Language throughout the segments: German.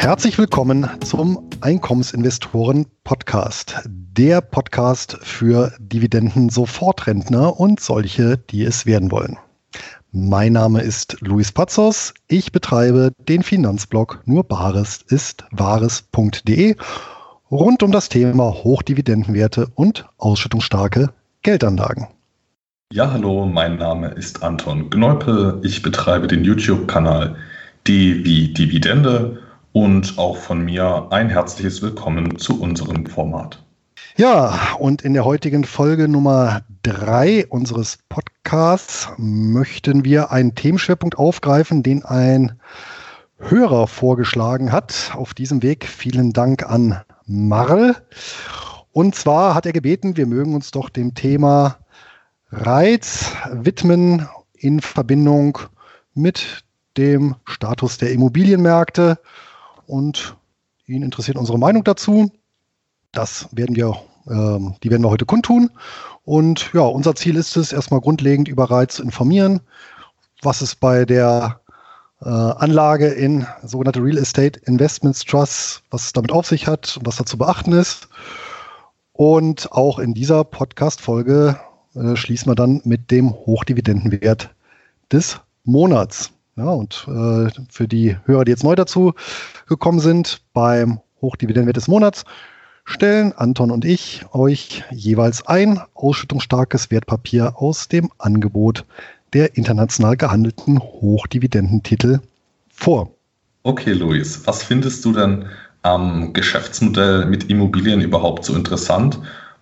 Herzlich willkommen zum Einkommensinvestoren Podcast, der Podcast für Dividenden-Sofortrentner und solche, die es werden wollen. Mein Name ist Luis Pazos. Ich betreibe den Finanzblog nur Bares ist wahres.de rund um das Thema Hochdividendenwerte und ausschüttungsstarke Geldanlagen. Ja, hallo, mein Name ist Anton Gneupel. Ich betreibe den YouTube-Kanal D Dividende und auch von mir ein herzliches Willkommen zu unserem Format. Ja, und in der heutigen Folge Nummer drei unseres Podcasts möchten wir einen Themenschwerpunkt aufgreifen, den ein Hörer vorgeschlagen hat. Auf diesem Weg vielen Dank an Marl. Und zwar hat er gebeten, wir mögen uns doch dem Thema Reiz widmen in Verbindung mit dem Status der Immobilienmärkte und ihn interessiert unsere Meinung dazu. Das werden wir, äh, die werden wir heute kundtun. Und ja, unser Ziel ist es, erstmal grundlegend über Reiz zu informieren, was es bei der äh, Anlage in sogenannte Real Estate Investments Trusts, was es damit auf sich hat und was da zu beachten ist. Und auch in dieser Podcast-Folge äh, schließen wir dann mit dem Hochdividendenwert des Monats. Ja, und äh, für die Hörer, die jetzt neu dazu gekommen sind, beim Hochdividendenwert des Monats stellen Anton und ich euch jeweils ein ausschüttungsstarkes Wertpapier aus dem Angebot der international gehandelten Hochdividendentitel vor. Okay, Luis, was findest du denn am Geschäftsmodell mit Immobilien überhaupt so interessant?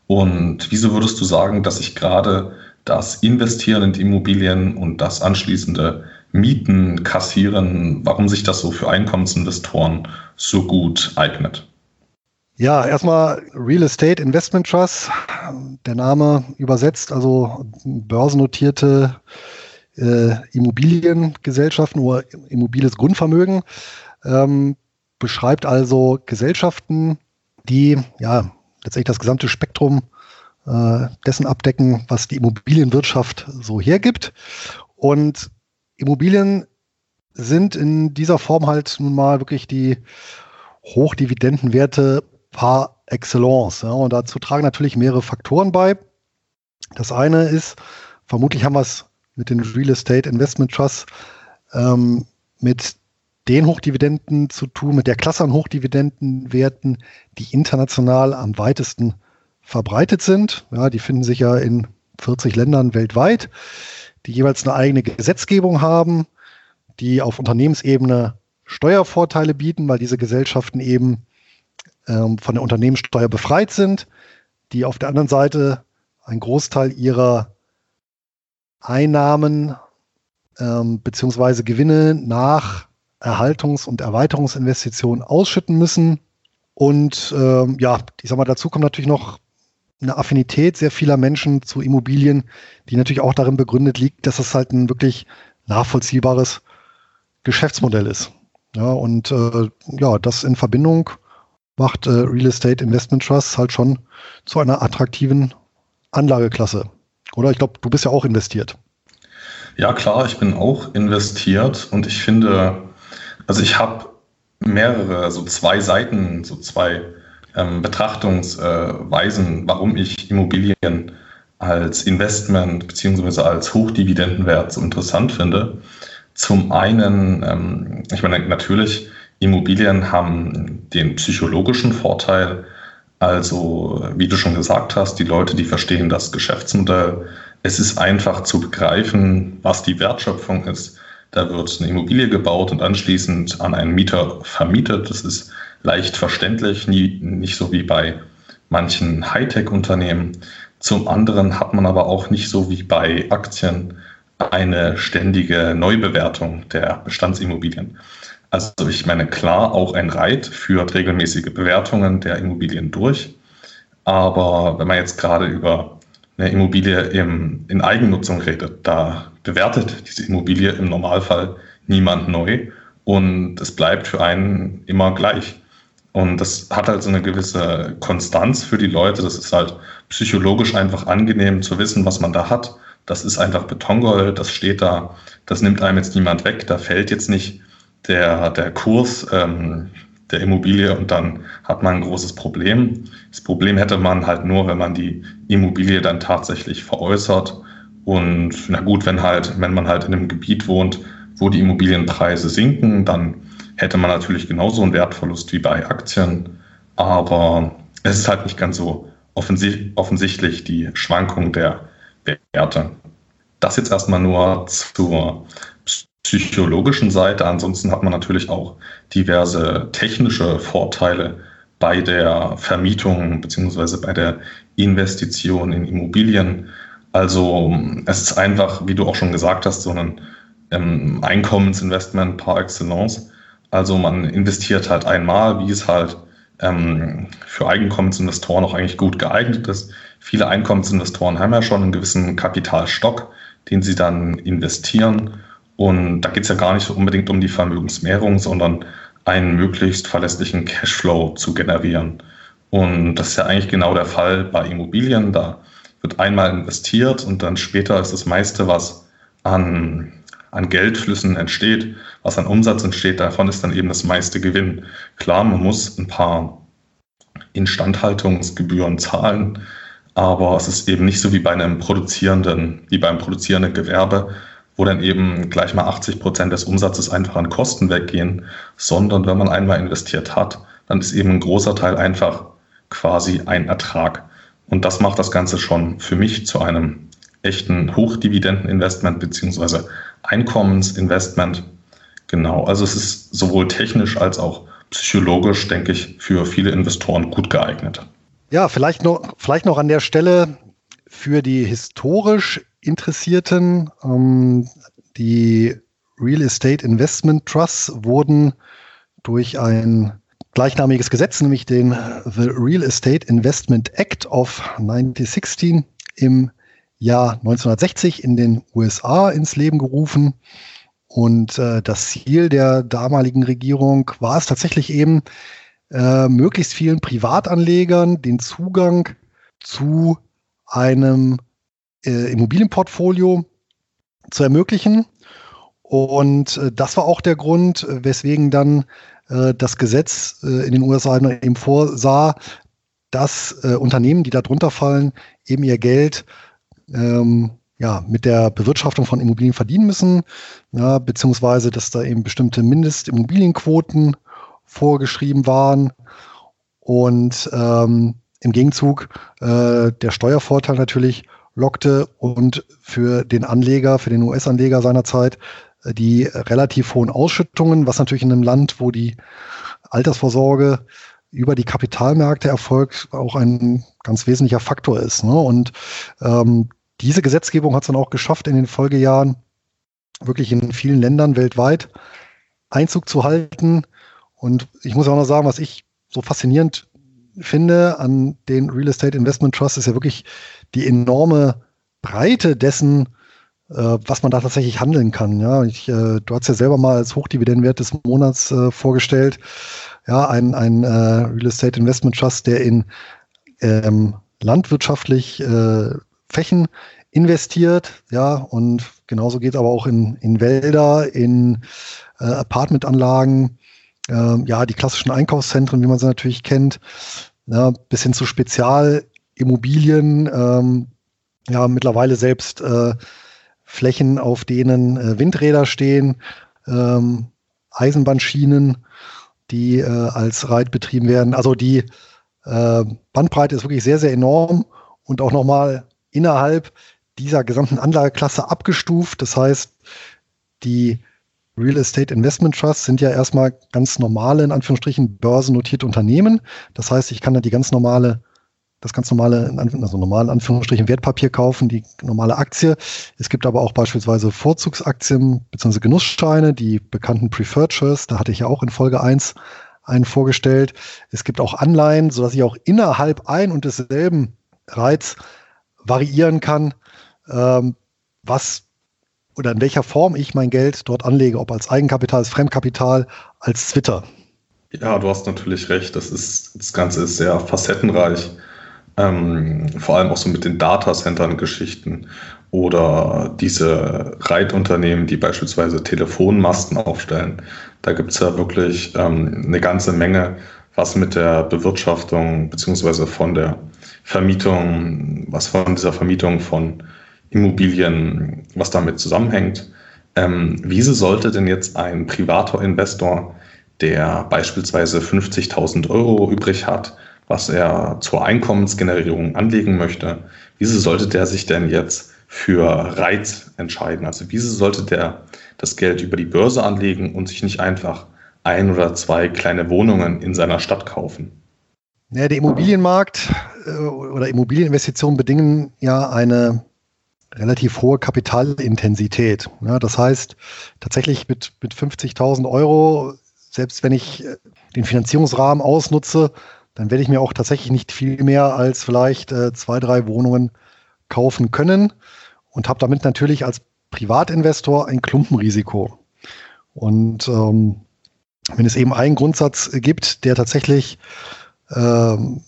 Und wieso würdest du sagen, dass sich gerade das Investieren in Immobilien und das anschließende Mieten, Kassieren, warum sich das so für Einkommensinvestoren so gut eignet? Ja, erstmal Real Estate Investment Trust, der Name übersetzt, also börsennotierte äh, Immobiliengesellschaften oder immobiles Grundvermögen, ähm, beschreibt also Gesellschaften, die ja letztendlich das gesamte Spektrum äh, dessen abdecken, was die Immobilienwirtschaft so hergibt. Und Immobilien sind in dieser Form halt nun mal wirklich die Hochdividendenwerte par excellence. Ja, und dazu tragen natürlich mehrere Faktoren bei. Das eine ist, vermutlich haben wir es mit den Real Estate Investment Trusts ähm, mit den Hochdividenden zu tun, mit der Klasse an Hochdividendenwerten, die international am weitesten verbreitet sind. Ja, die finden sich ja in 40 Ländern weltweit, die jeweils eine eigene Gesetzgebung haben, die auf Unternehmensebene Steuervorteile bieten, weil diese Gesellschaften eben ähm, von der Unternehmenssteuer befreit sind, die auf der anderen Seite einen Großteil ihrer Einnahmen ähm, bzw. Gewinne nach Erhaltungs- und Erweiterungsinvestitionen ausschütten müssen. Und ähm, ja, ich sag mal, dazu kommt natürlich noch eine Affinität sehr vieler Menschen zu Immobilien, die natürlich auch darin begründet liegt, dass es halt ein wirklich nachvollziehbares Geschäftsmodell ist. Ja, und äh, ja, das in Verbindung macht äh, Real Estate Investment Trust halt schon zu einer attraktiven Anlageklasse. Oder ich glaube, du bist ja auch investiert. Ja, klar, ich bin auch investiert und ich finde, also ich habe mehrere, so zwei Seiten, so zwei ähm, Betrachtungsweisen, warum ich Immobilien als Investment beziehungsweise als Hochdividendenwert so interessant finde. Zum einen, ähm, ich meine, natürlich Immobilien haben den psychologischen Vorteil, also wie du schon gesagt hast, die Leute, die verstehen das Geschäftsmodell. Es ist einfach zu begreifen, was die Wertschöpfung ist. Da wird eine Immobilie gebaut und anschließend an einen Mieter vermietet. Das ist leicht verständlich, nie, nicht so wie bei manchen Hightech-Unternehmen. Zum anderen hat man aber auch nicht so wie bei Aktien eine ständige Neubewertung der Bestandsimmobilien. Also ich meine, klar, auch ein Reit führt regelmäßige Bewertungen der Immobilien durch. Aber wenn man jetzt gerade über eine Immobilie im, in Eigennutzung redet, da bewertet diese Immobilie im Normalfall niemand neu und es bleibt für einen immer gleich. Und das hat halt so eine gewisse Konstanz für die Leute. Das ist halt psychologisch einfach angenehm zu wissen, was man da hat. Das ist einfach Betongold, das steht da, das nimmt einem jetzt niemand weg, da fällt jetzt nicht der, der Kurs ähm, der Immobilie und dann hat man ein großes Problem. Das Problem hätte man halt nur, wenn man die Immobilie dann tatsächlich veräußert. Und na gut, wenn halt, wenn man halt in einem Gebiet wohnt, wo die Immobilienpreise sinken, dann hätte man natürlich genauso einen Wertverlust wie bei Aktien. Aber es ist halt nicht ganz so offensichtlich die Schwankung der Werte. Das jetzt erstmal nur zur psychologischen Seite. Ansonsten hat man natürlich auch diverse technische Vorteile bei der Vermietung beziehungsweise bei der Investition in Immobilien. Also es ist einfach, wie du auch schon gesagt hast, so ein ähm, Einkommensinvestment par excellence. Also man investiert halt einmal, wie es halt ähm, für Einkommensinvestoren auch eigentlich gut geeignet ist. Viele Einkommensinvestoren haben ja schon einen gewissen Kapitalstock, den sie dann investieren und da geht es ja gar nicht unbedingt um die Vermögensmehrung, sondern einen möglichst verlässlichen Cashflow zu generieren. Und das ist ja eigentlich genau der Fall bei Immobilien. Da wird einmal investiert und dann später ist das meiste, was an, an Geldflüssen entsteht, was an Umsatz entsteht, davon ist dann eben das meiste Gewinn. Klar, man muss ein paar Instandhaltungsgebühren zahlen, aber es ist eben nicht so wie bei einem produzierenden, wie beim produzierenden Gewerbe, wo dann eben gleich mal 80 Prozent des Umsatzes einfach an Kosten weggehen, sondern wenn man einmal investiert hat, dann ist eben ein großer Teil einfach quasi ein Ertrag. Und das macht das Ganze schon für mich zu einem echten Hochdividendeninvestment beziehungsweise Einkommensinvestment. Genau, also es ist sowohl technisch als auch psychologisch, denke ich, für viele Investoren gut geeignet. Ja, vielleicht noch, vielleicht noch an der Stelle für die historisch Interessierten. Ähm, die Real Estate Investment Trusts wurden durch ein gleichnamiges Gesetz, nämlich den The Real Estate Investment Act of 1916 im Jahr 1960 in den USA ins Leben gerufen. Und äh, das Ziel der damaligen Regierung war es tatsächlich eben, äh, möglichst vielen Privatanlegern den Zugang zu einem äh, Immobilienportfolio zu ermöglichen. Und äh, das war auch der Grund, weswegen dann äh, das Gesetz äh, in den USA eben vorsah, dass äh, Unternehmen, die darunter fallen, eben ihr Geld ähm, ja, mit der Bewirtschaftung von Immobilien verdienen müssen, ja, beziehungsweise dass da eben bestimmte Mindestimmobilienquoten vorgeschrieben waren. Und ähm, im Gegenzug äh, der Steuervorteil natürlich lockte und für den Anleger, für den US-Anleger seinerzeit äh, die relativ hohen Ausschüttungen, was natürlich in einem Land, wo die Altersvorsorge über die Kapitalmärkte erfolgt, auch ein ganz wesentlicher Faktor ist. Ne? Und ähm, diese Gesetzgebung hat es dann auch geschafft, in den Folgejahren wirklich in vielen Ländern weltweit Einzug zu halten. Und ich muss auch noch sagen, was ich so faszinierend finde an den Real Estate Investment Trust, ist ja wirklich die enorme Breite dessen, äh, was man da tatsächlich handeln kann. Ja, ich, äh, du hast ja selber mal als Hochdividendenwert des Monats äh, vorgestellt. Ja, ein, ein äh, Real Estate Investment Trust, der in ähm, landwirtschaftlich äh, Flächen investiert, ja, und genauso geht es aber auch in, in Wälder, in äh, Apartmentanlagen, äh, ja, die klassischen Einkaufszentren, wie man sie natürlich kennt, ja, bis hin zu Spezialimmobilien, ähm, ja, mittlerweile selbst äh, Flächen, auf denen äh, Windräder stehen, ähm, Eisenbahnschienen, die äh, als Reit betrieben werden. Also die äh, Bandbreite ist wirklich sehr, sehr enorm und auch nochmal innerhalb dieser gesamten Anlageklasse abgestuft. Das heißt, die Real Estate Investment Trusts sind ja erstmal ganz normale, in Anführungsstrichen, börsennotierte Unternehmen. Das heißt, ich kann da die ganz normale, das ganz normale, also normalen Anführungsstrichen Wertpapier kaufen, die normale Aktie. Es gibt aber auch beispielsweise Vorzugsaktien bzw. Genusssteine, die bekannten Preferred Shares. Da hatte ich ja auch in Folge 1 einen vorgestellt. Es gibt auch Anleihen, sodass ich auch innerhalb ein und desselben Reiz variieren kann, ähm, was oder in welcher Form ich mein Geld dort anlege, ob als Eigenkapital, als Fremdkapital, als Twitter. Ja, du hast natürlich recht. Das, ist, das Ganze ist sehr facettenreich. Ähm, vor allem auch so mit den Datacentern-Geschichten. oder diese Reitunternehmen, die beispielsweise Telefonmasten aufstellen. Da gibt es ja wirklich ähm, eine ganze Menge, was mit der Bewirtschaftung beziehungsweise von der Vermietung, was von dieser Vermietung von Immobilien, was damit zusammenhängt. Ähm, wieso sollte denn jetzt ein privater Investor, der beispielsweise 50.000 Euro übrig hat, was er zur Einkommensgenerierung anlegen möchte, wieso sollte der sich denn jetzt für Reiz entscheiden? Also wieso sollte der das Geld über die Börse anlegen und sich nicht einfach ein oder zwei kleine Wohnungen in seiner Stadt kaufen? Ja, der Immobilienmarkt äh, oder Immobilieninvestitionen bedingen ja eine relativ hohe Kapitalintensität. Ja, das heißt, tatsächlich mit, mit 50.000 Euro, selbst wenn ich äh, den Finanzierungsrahmen ausnutze, dann werde ich mir auch tatsächlich nicht viel mehr als vielleicht äh, zwei, drei Wohnungen kaufen können und habe damit natürlich als Privatinvestor ein Klumpenrisiko. Und ähm, wenn es eben einen Grundsatz gibt, der tatsächlich ähm,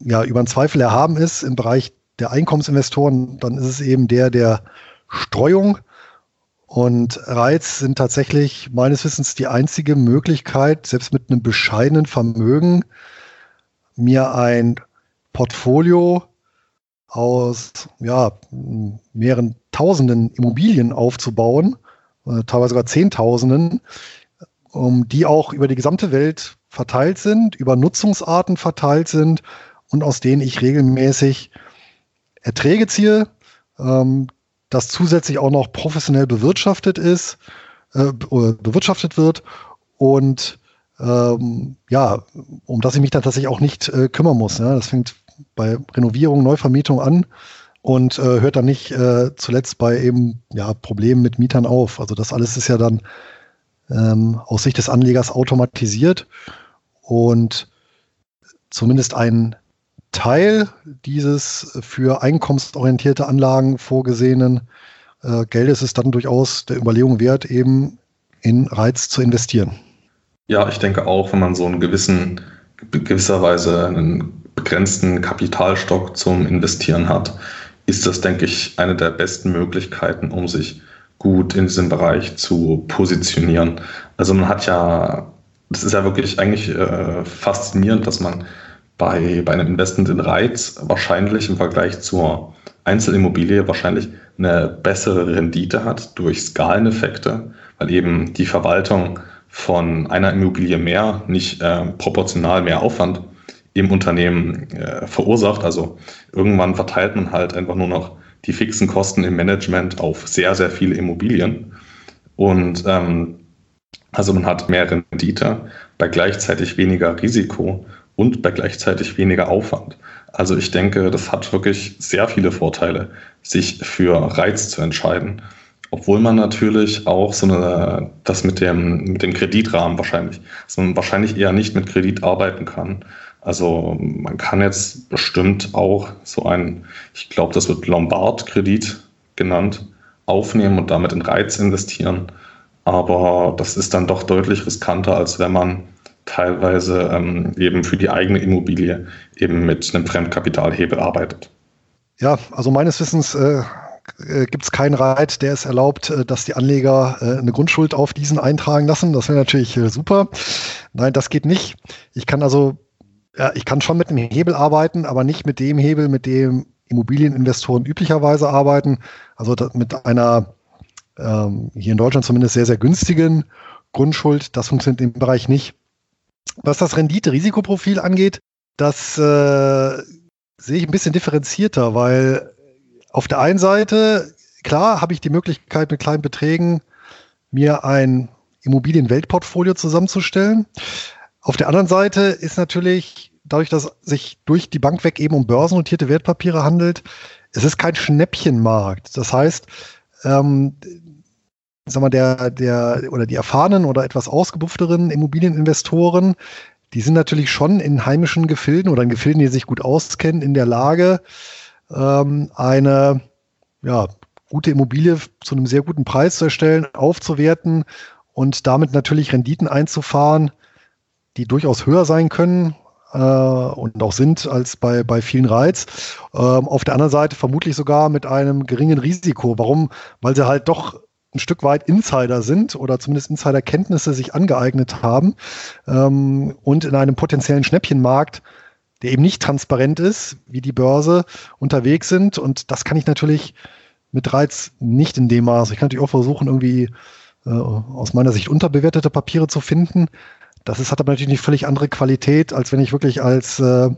ja, über einen Zweifel erhaben ist im Bereich der Einkommensinvestoren, dann ist es eben der der Streuung. Und Reiz sind tatsächlich meines Wissens die einzige Möglichkeit, selbst mit einem bescheidenen Vermögen, mir ein Portfolio aus ja, mehreren Tausenden Immobilien aufzubauen, äh, teilweise sogar Zehntausenden, um die auch über die gesamte Welt verteilt sind, über Nutzungsarten verteilt sind und aus denen ich regelmäßig Erträge ziehe, ähm, das zusätzlich auch noch professionell bewirtschaftet ist, äh, bewirtschaftet wird und ähm, ja, um das ich mich dann tatsächlich auch nicht äh, kümmern muss. Ja. Das fängt bei Renovierung, Neuvermietung an und äh, hört dann nicht äh, zuletzt bei eben ja, Problemen mit Mietern auf. Also das alles ist ja dann ähm, aus Sicht des Anlegers automatisiert und zumindest ein Teil dieses für einkommensorientierte Anlagen vorgesehenen äh, Geldes ist dann durchaus der Überlegung wert, eben in Reiz zu investieren. Ja, ich denke auch, wenn man so einen gewissen, gewisserweise einen begrenzten Kapitalstock zum Investieren hat, ist das, denke ich, eine der besten Möglichkeiten, um sich gut in diesem Bereich zu positionieren. Also man hat ja, das ist ja wirklich eigentlich äh, faszinierend, dass man bei, bei einem Investment in Reiz wahrscheinlich im Vergleich zur Einzelimmobilie wahrscheinlich eine bessere Rendite hat durch Skaleneffekte, weil eben die Verwaltung von einer Immobilie mehr nicht äh, proportional mehr Aufwand im Unternehmen äh, verursacht. Also irgendwann verteilt man halt einfach nur noch die fixen Kosten im Management auf sehr, sehr viele Immobilien. Und ähm, also man hat mehr Rendite bei gleichzeitig weniger Risiko und bei gleichzeitig weniger Aufwand. Also ich denke, das hat wirklich sehr viele Vorteile, sich für Reiz zu entscheiden. Obwohl man natürlich auch so eine, das mit dem, mit dem Kreditrahmen wahrscheinlich, dass man wahrscheinlich eher nicht mit Kredit arbeiten kann. Also man kann jetzt bestimmt auch so ein, ich glaube, das wird Lombard-Kredit genannt, aufnehmen und damit in Reiz investieren. Aber das ist dann doch deutlich riskanter, als wenn man teilweise ähm, eben für die eigene Immobilie eben mit einem Fremdkapitalhebel arbeitet. Ja, also meines Wissens äh, äh, gibt es keinen Reit, der es erlaubt, äh, dass die Anleger äh, eine Grundschuld auf diesen eintragen lassen. Das wäre natürlich äh, super. Nein, das geht nicht. Ich kann also, ja, ich kann schon mit einem Hebel arbeiten, aber nicht mit dem Hebel, mit dem Immobilieninvestoren üblicherweise arbeiten. Also mit einer ähm, hier in Deutschland zumindest sehr, sehr günstigen Grundschuld. Das funktioniert im Bereich nicht. Was das Rendite-Risikoprofil angeht, das äh, sehe ich ein bisschen differenzierter, weil auf der einen Seite, klar, habe ich die Möglichkeit, mit kleinen Beträgen mir ein Immobilienweltportfolio zusammenzustellen. Auf der anderen Seite ist natürlich, dadurch, dass sich durch die Bank weg eben um börsennotierte Wertpapiere handelt, es ist kein Schnäppchenmarkt. Das heißt, ähm, sag mal, der, der oder die erfahrenen oder etwas ausgebuffteren Immobilieninvestoren, die sind natürlich schon in heimischen Gefilden oder in Gefilden, die sich gut auskennen, in der Lage, ähm, eine ja, gute Immobilie zu einem sehr guten Preis zu erstellen, aufzuwerten und damit natürlich Renditen einzufahren, die durchaus höher sein können äh, und auch sind als bei, bei vielen Reiz. Ähm, auf der anderen Seite vermutlich sogar mit einem geringen Risiko. Warum? Weil sie halt doch ein Stück weit Insider sind oder zumindest Insiderkenntnisse sich angeeignet haben ähm, und in einem potenziellen Schnäppchenmarkt, der eben nicht transparent ist, wie die Börse unterwegs sind. Und das kann ich natürlich mit Reiz nicht in dem Maß. Ich kann natürlich auch versuchen, irgendwie äh, aus meiner Sicht unterbewertete Papiere zu finden. Das ist, hat aber natürlich nicht völlig andere Qualität, als wenn ich wirklich als äh,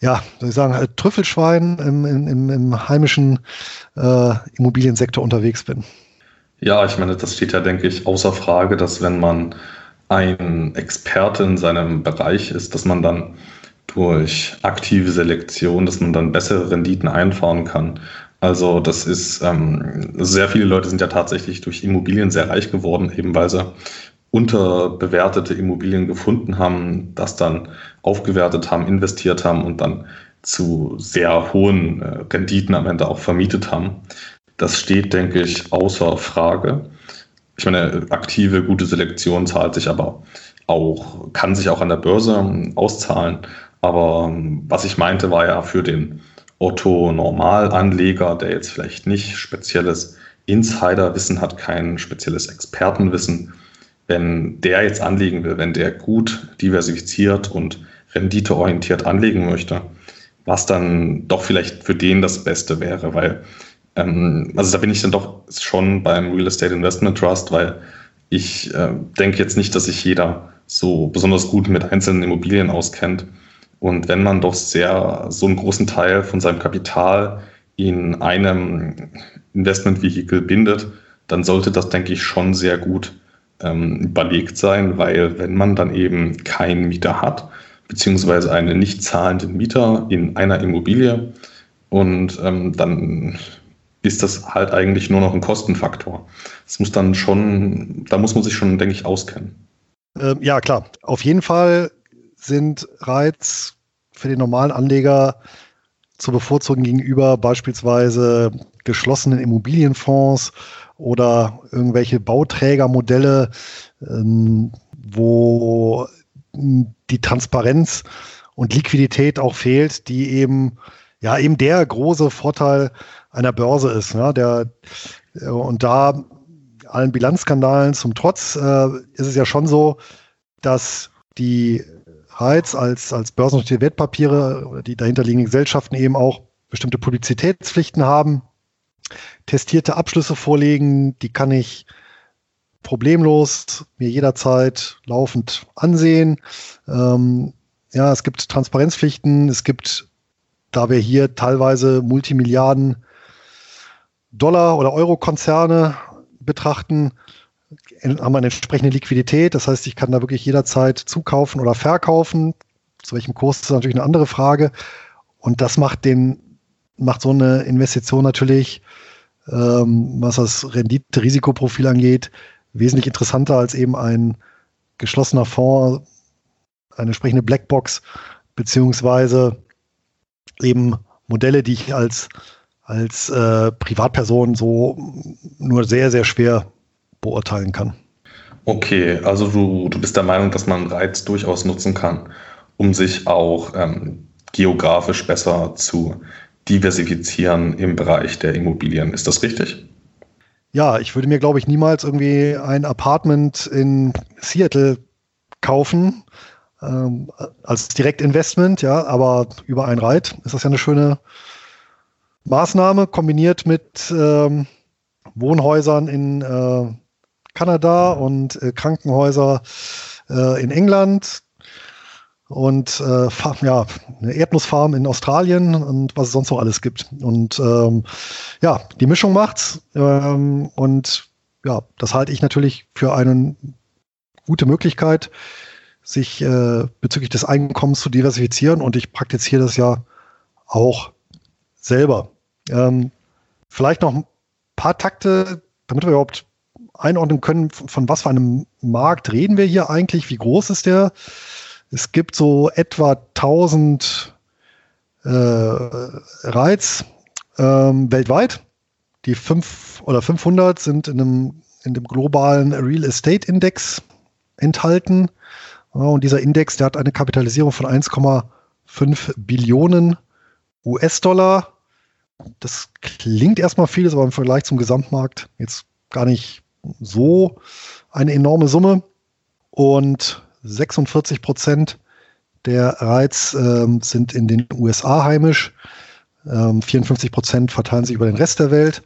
ja, soll ich sagen, halt Trüffelschwein im, im, im heimischen äh, Immobiliensektor unterwegs bin. Ja, ich meine, das steht ja, denke ich, außer Frage, dass wenn man ein Experte in seinem Bereich ist, dass man dann durch aktive Selektion, dass man dann bessere Renditen einfahren kann. Also das ist, ähm, sehr viele Leute sind ja tatsächlich durch Immobilien sehr reich geworden, eben weil sie unterbewertete Immobilien gefunden haben, das dann aufgewertet haben, investiert haben und dann zu sehr hohen äh, Renditen am Ende auch vermietet haben. Das steht, denke ich, außer Frage. Ich meine, aktive, gute Selektion zahlt sich aber auch, kann sich auch an der Börse ähm, auszahlen. Aber ähm, was ich meinte, war ja für den Otto-Normalanleger, der jetzt vielleicht nicht spezielles Insiderwissen hat, kein spezielles Expertenwissen, wenn der jetzt anlegen will, wenn der gut diversifiziert und renditeorientiert anlegen möchte, was dann doch vielleicht für den das Beste wäre, weil, ähm, also da bin ich dann doch schon beim Real Estate Investment Trust, weil ich äh, denke jetzt nicht, dass sich jeder so besonders gut mit einzelnen Immobilien auskennt. Und wenn man doch sehr so einen großen Teil von seinem Kapital in einem Investmentvehikel bindet, dann sollte das, denke ich, schon sehr gut ähm, überlegt sein, weil wenn man dann eben keinen Mieter hat, beziehungsweise einen nicht zahlenden Mieter in einer Immobilie und ähm, dann ist das halt eigentlich nur noch ein Kostenfaktor. Das muss dann schon, da muss man sich schon, denke ich, auskennen. Ähm, ja, klar. Auf jeden Fall sind Reiz für den normalen Anleger zu bevorzugen gegenüber beispielsweise geschlossenen Immobilienfonds oder irgendwelche Bauträgermodelle, ähm, wo die Transparenz und Liquidität auch fehlt, die eben ja eben der große Vorteil einer Börse ist. Ne? Der, und da allen Bilanzskandalen zum Trotz äh, ist es ja schon so, dass die Heiz als, als börsennotierte Wertpapiere, die dahinterliegenden Gesellschaften eben auch bestimmte Publizitätspflichten haben, testierte Abschlüsse vorlegen, die kann ich problemlos mir jederzeit laufend ansehen. Ähm, ja, es gibt Transparenzpflichten, es gibt, da wir hier teilweise Multimilliarden Dollar- oder Euro-Konzerne betrachten, haben wir eine entsprechende Liquidität. Das heißt, ich kann da wirklich jederzeit zukaufen oder verkaufen. Zu welchem Kurs ist natürlich eine andere Frage. Und das macht den, macht so eine Investition natürlich, ähm, was das Rendite-Risikoprofil angeht, wesentlich interessanter als eben ein geschlossener Fonds, eine entsprechende Blackbox, beziehungsweise eben Modelle, die ich als, als äh, Privatperson so nur sehr, sehr schwer beurteilen kann. Okay, also du, du bist der Meinung, dass man Reiz durchaus nutzen kann, um sich auch ähm, geografisch besser zu diversifizieren im Bereich der Immobilien. Ist das richtig? Ja, ich würde mir, glaube ich, niemals irgendwie ein Apartment in Seattle kaufen ähm, als Direktinvestment, ja, aber über ein Reit ist das ja eine schöne Maßnahme, kombiniert mit ähm, Wohnhäusern in äh, Kanada und äh, Krankenhäuser äh, in England und äh, ja, eine Erdnussfarm in Australien und was es sonst noch alles gibt. Und ähm, ja, die Mischung macht's. Ähm, und ja, das halte ich natürlich für eine gute Möglichkeit, sich äh, bezüglich des Einkommens zu diversifizieren. Und ich praktiziere das ja auch selber. Ähm, vielleicht noch ein paar Takte, damit wir überhaupt einordnen können, von, von was für einem Markt reden wir hier eigentlich, wie groß ist der? Es gibt so etwa 1000 äh, Reiz ähm, weltweit. Die fünf oder 500 sind in einem in dem globalen Real Estate Index enthalten, Und dieser Index, der hat eine Kapitalisierung von 1,5 Billionen US-Dollar. Das klingt erstmal viel, ist aber im Vergleich zum Gesamtmarkt jetzt gar nicht so eine enorme Summe. Und 46 Prozent der Reiz ähm, sind in den USA heimisch. Ähm, 54 Prozent verteilen sich über den Rest der Welt.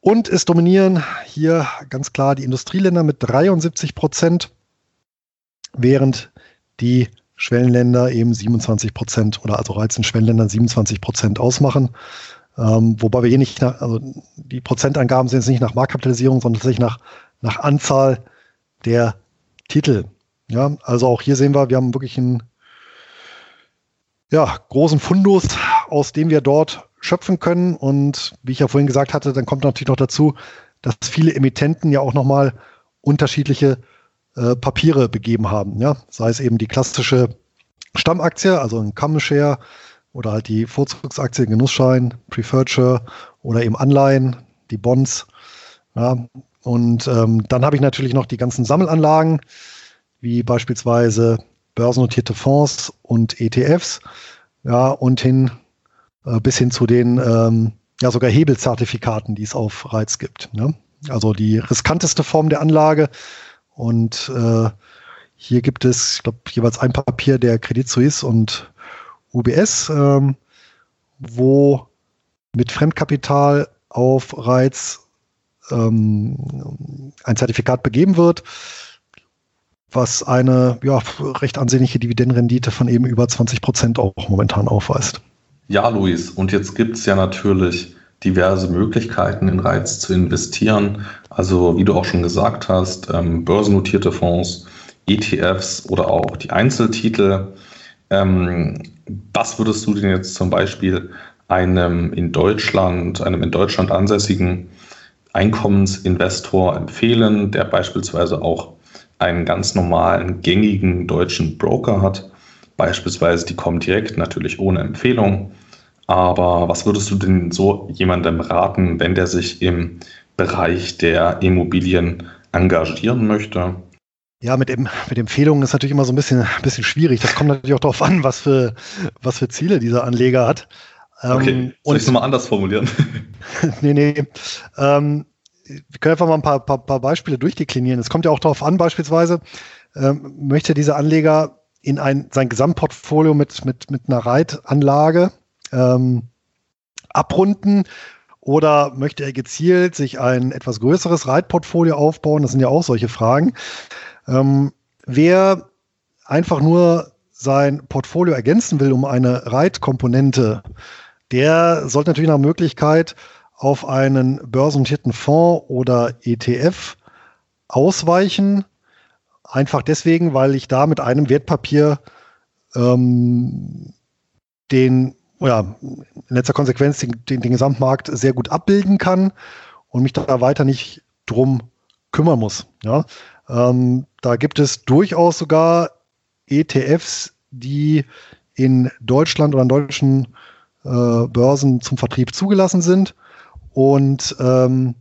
Und es dominieren hier ganz klar die Industrieländer mit 73 Prozent, während die Schwellenländer eben 27 Prozent oder also Reiz in Schwellenländern 27 Prozent ausmachen. Ähm, wobei wir hier nicht nach, also die Prozentangaben sind jetzt nicht nach Marktkapitalisierung, sondern tatsächlich nach, nach Anzahl der Titel. Ja, also auch hier sehen wir, wir haben wirklich einen ja, großen Fundus, aus dem wir dort schöpfen können. Und wie ich ja vorhin gesagt hatte, dann kommt natürlich noch dazu, dass viele Emittenten ja auch nochmal unterschiedliche äh, Papiere begeben haben. Ja? Sei es eben die klassische Stammaktie, also ein Common Share oder halt die Vorzugsaktie, Genussschein, Preferred Share oder eben Anleihen, die Bonds. Ja? Und ähm, dann habe ich natürlich noch die ganzen Sammelanlagen, wie beispielsweise börsennotierte Fonds und ETFs, ja, und hin äh, bis hin zu den ähm, ja sogar Hebelzertifikaten, die es auf Reiz gibt. Ne? Also die riskanteste Form der Anlage. Und äh, hier gibt es, ich glaube, jeweils ein Papier der Credit Suisse und UBS, ähm, wo mit Fremdkapital auf Reiz ähm, ein Zertifikat begeben wird, was eine ja, recht ansehnliche Dividendenrendite von eben über 20 Prozent auch momentan aufweist. Ja, Luis, und jetzt gibt es ja natürlich diverse Möglichkeiten in Reiz zu investieren. Also wie du auch schon gesagt hast, ähm, börsennotierte Fonds, ETFs oder auch die Einzeltitel. Ähm, was würdest du denn jetzt zum Beispiel einem in Deutschland, einem in Deutschland ansässigen Einkommensinvestor empfehlen, der beispielsweise auch einen ganz normalen, gängigen deutschen Broker hat. Beispielsweise die kommen direkt, natürlich ohne Empfehlung. Aber was würdest du denn so jemandem raten, wenn der sich im Bereich der Immobilien engagieren möchte? Ja, mit, dem, mit Empfehlungen ist natürlich immer so ein bisschen, ein bisschen schwierig. Das kommt natürlich auch darauf an, was für, was für Ziele dieser Anleger hat. Okay, ähm, soll ich es nochmal anders formulieren? nee, nee. Ähm, wir können einfach mal ein paar, paar, paar Beispiele durchdeklinieren. Es kommt ja auch darauf an, beispielsweise, ähm, möchte dieser Anleger in ein, sein Gesamtportfolio mit, mit, mit einer Reitanlage ähm, abrunden oder möchte er gezielt sich ein etwas größeres Reitportfolio aufbauen? Das sind ja auch solche Fragen. Ähm, wer einfach nur sein Portfolio ergänzen will um eine Reitkomponente, der sollte natürlich nach Möglichkeit auf einen börsennotierten Fonds oder ETF ausweichen. Einfach deswegen, weil ich da mit einem Wertpapier ähm, den, ja, in letzter Konsequenz den, den, den, Gesamtmarkt sehr gut abbilden kann und mich da weiter nicht drum kümmern muss. Ja? Ähm, da gibt es durchaus sogar ETFs, die in Deutschland oder an deutschen äh, Börsen zum Vertrieb zugelassen sind. Und ähm,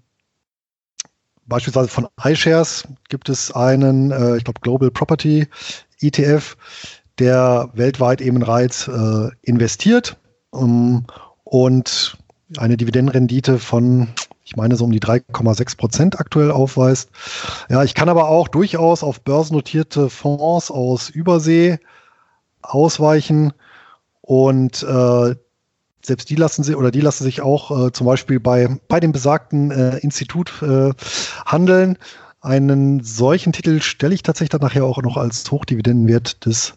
beispielsweise von iShares gibt es einen, äh, ich glaube, Global Property ETF, der weltweit eben Reiz äh, investiert um, und eine Dividendenrendite von, ich meine, so um die 3,6 Prozent aktuell aufweist. Ja, ich kann aber auch durchaus auf börsennotierte Fonds aus Übersee ausweichen und äh, selbst die lassen sich oder die lassen sich auch äh, zum Beispiel bei, bei dem besagten äh, Institut äh, handeln. Einen solchen Titel stelle ich tatsächlich dann nachher auch noch als Hochdividendenwert des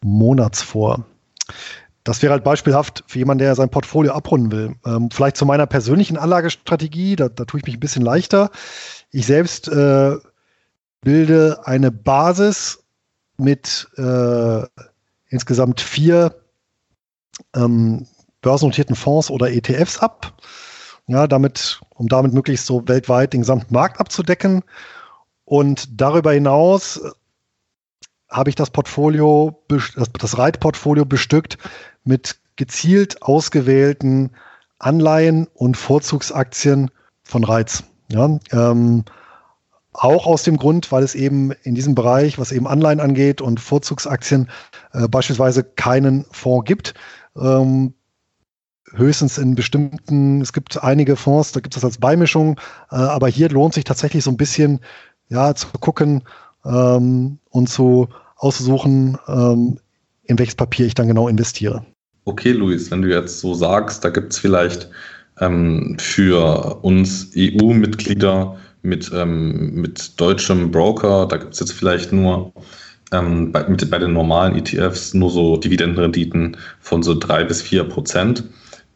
Monats vor. Das wäre halt beispielhaft für jemanden, der sein Portfolio abrunden will. Ähm, vielleicht zu meiner persönlichen Anlagestrategie, da, da tue ich mich ein bisschen leichter. Ich selbst äh, bilde eine Basis mit äh, insgesamt vier ähm, börsennotierten Fonds oder ETFs ab. Ja, damit, um damit möglichst so weltweit den gesamten Markt abzudecken. Und darüber hinaus äh, habe ich das Portfolio, das Reitportfolio bestückt mit gezielt ausgewählten Anleihen und Vorzugsaktien von Reiz. Ja, ähm, auch aus dem Grund, weil es eben in diesem Bereich, was eben Anleihen angeht und Vorzugsaktien, äh, beispielsweise keinen Fonds gibt. Ähm, höchstens in bestimmten, es gibt einige Fonds, da gibt es das als Beimischung, äh, aber hier lohnt sich tatsächlich so ein bisschen ja, zu gucken ähm, und zu auszusuchen, ähm, in welches Papier ich dann genau investiere. Okay, Luis, wenn du jetzt so sagst, da gibt es vielleicht ähm, für uns EU-Mitglieder mit, ähm, mit deutschem Broker, da gibt es jetzt vielleicht nur ähm, bei, mit, bei den normalen ETFs nur so Dividendenrenditen von so drei bis vier Prozent,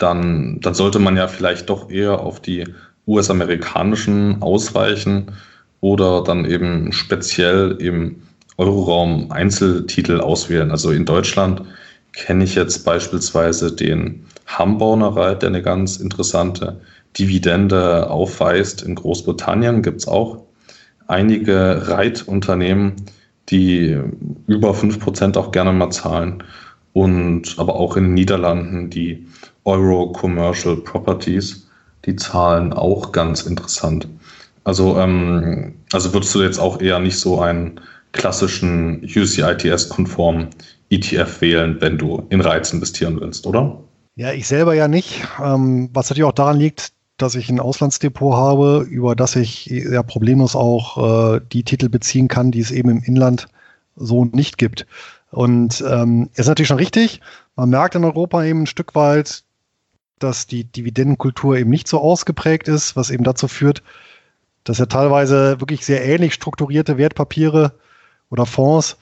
dann, dann sollte man ja vielleicht doch eher auf die US-amerikanischen ausweichen oder dann eben speziell im Euroraum Einzeltitel auswählen. Also in Deutschland kenne ich jetzt beispielsweise den Hambauner Reit, der eine ganz interessante Dividende aufweist. In Großbritannien gibt es auch einige Reitunternehmen, die über 5% auch gerne mal zahlen. Und aber auch in den Niederlanden die Euro Commercial Properties, die zahlen auch ganz interessant. Also, ähm, also würdest du jetzt auch eher nicht so einen klassischen UCITS-konformen ETF wählen, wenn du in Reiz investieren willst, oder? Ja, ich selber ja nicht. Ähm, was natürlich auch daran liegt, dass ich ein Auslandsdepot habe, über das ich ja problemlos auch äh, die Titel beziehen kann, die es eben im Inland so nicht gibt. Und ähm, ist natürlich schon richtig. Man merkt in Europa eben ein Stück weit, dass die Dividendenkultur eben nicht so ausgeprägt ist, was eben dazu führt, dass ja teilweise wirklich sehr ähnlich strukturierte Wertpapiere oder Fonds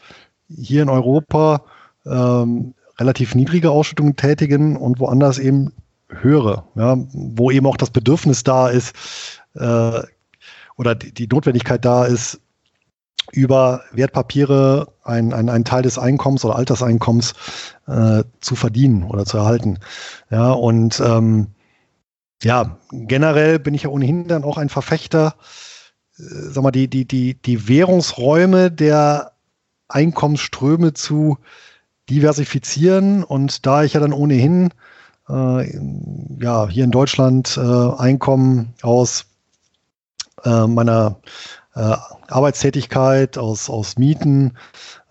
hier in Europa ähm, relativ niedrige Ausschüttungen tätigen und woanders eben höhere, ja, wo eben auch das Bedürfnis da ist äh, oder die, die Notwendigkeit da ist, über Wertpapiere einen, einen, Teil des Einkommens oder Alterseinkommens äh, zu verdienen oder zu erhalten. Ja, und ähm, ja, generell bin ich ja ohnehin dann auch ein Verfechter, äh, sag mal, die, die, die, die Währungsräume der Einkommensströme zu diversifizieren. Und da ich ja dann ohnehin äh, ja, hier in Deutschland äh, Einkommen aus äh, meiner äh, Arbeitstätigkeit, aus, aus Mieten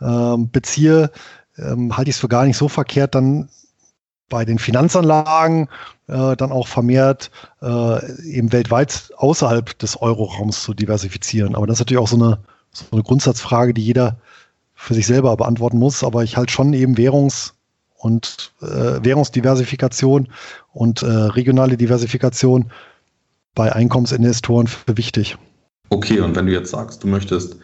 ähm, beziehe, ähm, halte ich es für gar nicht so verkehrt, dann bei den Finanzanlagen äh, dann auch vermehrt äh, eben weltweit außerhalb des Euroraums zu diversifizieren. Aber das ist natürlich auch so eine, so eine Grundsatzfrage, die jeder für sich selber beantworten muss. Aber ich halte schon eben Währungs- und äh, Währungsdiversifikation und äh, regionale Diversifikation bei Einkommensinvestoren für wichtig. Okay, und wenn du jetzt sagst, du möchtest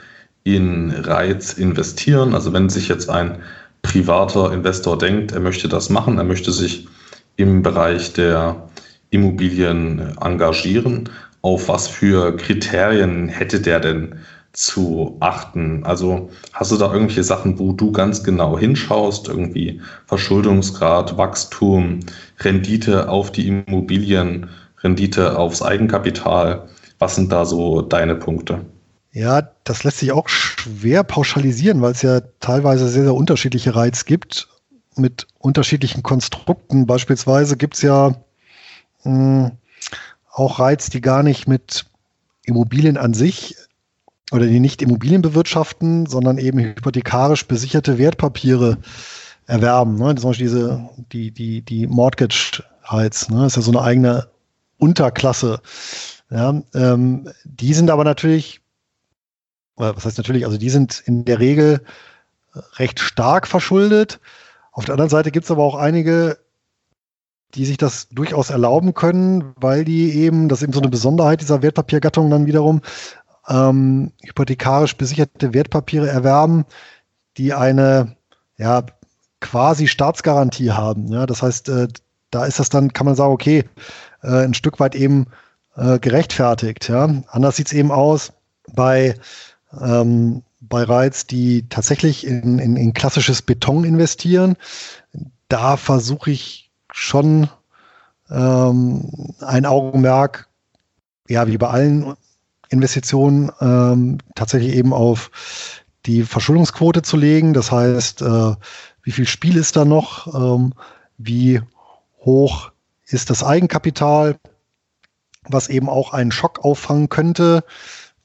in Reiz investieren, also wenn sich jetzt ein privater Investor denkt, er möchte das machen, er möchte sich im Bereich der Immobilien engagieren, auf was für Kriterien hätte der denn zu achten? Also hast du da irgendwelche Sachen, wo du ganz genau hinschaust, irgendwie Verschuldungsgrad, Wachstum, Rendite auf die Immobilien, Rendite aufs Eigenkapital? Was sind da so deine Punkte? Ja, das lässt sich auch schwer pauschalisieren, weil es ja teilweise sehr, sehr unterschiedliche Reiz gibt mit unterschiedlichen Konstrukten. Beispielsweise gibt es ja mh, hm, auch Reiz, die gar nicht mit Immobilien an sich oder die nicht Immobilien bewirtschaften, sondern eben hypothekarisch besicherte Wertpapiere erwerben. Ne? Zum Beispiel diese, die, die, die Mortgage Heights, ne? Das ist ja so eine eigene Unterklasse. Ja, ähm, die sind aber natürlich, was heißt natürlich, also die sind in der Regel recht stark verschuldet. Auf der anderen Seite gibt es aber auch einige, die sich das durchaus erlauben können, weil die eben, das ist eben so eine Besonderheit dieser Wertpapiergattung dann wiederum, ähm, hypothekarisch besicherte Wertpapiere erwerben, die eine ja, quasi Staatsgarantie haben. Ja, das heißt, äh, da ist das dann, kann man sagen, okay, äh, ein Stück weit eben äh, gerechtfertigt. Ja. Anders sieht es eben aus bei, ähm, bei Reiz, die tatsächlich in, in, in klassisches Beton investieren. Da versuche ich schon ähm, ein Augenmerk, ja, wie bei allen Investitionen ähm, tatsächlich eben auf die Verschuldungsquote zu legen. Das heißt, äh, wie viel Spiel ist da noch? Ähm, wie hoch ist das Eigenkapital, was eben auch einen Schock auffangen könnte,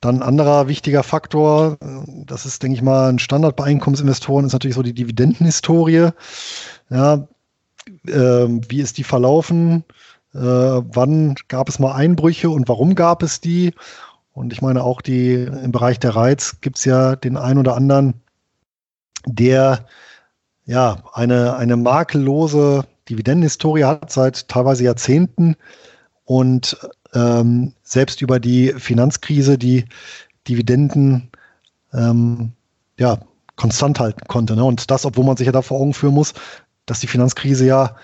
Dann ein anderer wichtiger Faktor, das ist, denke ich mal, ein Standard bei Einkommensinvestoren, ist natürlich so die Dividendenhistorie. Ja, äh, wie ist die verlaufen? Äh, wann gab es mal Einbrüche und warum gab es die? Und ich meine, auch die im Bereich der Reiz gibt es ja den einen oder anderen, der ja eine, eine makellose Dividendenhistorie hat seit teilweise Jahrzehnten und ähm, selbst über die Finanzkrise die Dividenden ähm, ja, konstant halten konnte. Ne? Und das, obwohl man sich ja da vor Augen führen muss, dass die Finanzkrise ja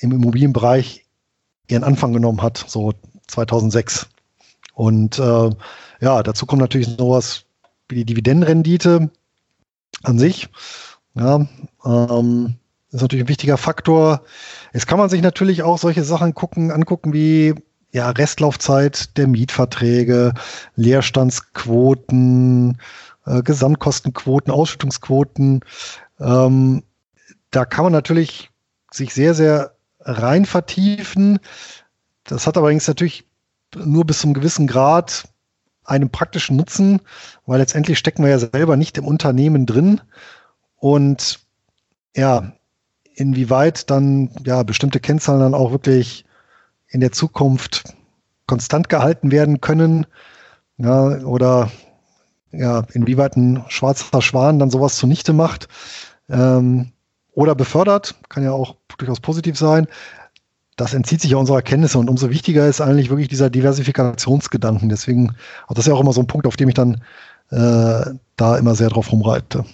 im Immobilienbereich ihren Anfang genommen hat, so 2006. Und äh, ja, dazu kommt natürlich sowas wie die Dividendenrendite an sich. Ja, ähm, ist natürlich ein wichtiger Faktor. Jetzt kann man sich natürlich auch solche Sachen gucken, angucken wie ja, Restlaufzeit der Mietverträge, Leerstandsquoten, äh, Gesamtkostenquoten, Ausschüttungsquoten. Ähm, da kann man natürlich sich sehr, sehr rein vertiefen. Das hat allerdings natürlich nur bis zum gewissen Grad einen praktischen Nutzen, weil letztendlich stecken wir ja selber nicht im Unternehmen drin. Und ja, inwieweit dann ja bestimmte Kennzahlen dann auch wirklich in der Zukunft konstant gehalten werden können. Ja, oder ja, inwieweit ein schwarzer Schwan dann sowas zunichte macht ähm, oder befördert, kann ja auch durchaus positiv sein. Das entzieht sich ja unserer Kenntnisse und umso wichtiger ist eigentlich wirklich dieser Diversifikationsgedanken. Deswegen, also das ist ja auch immer so ein Punkt, auf dem ich dann äh, da immer sehr drauf rumreite.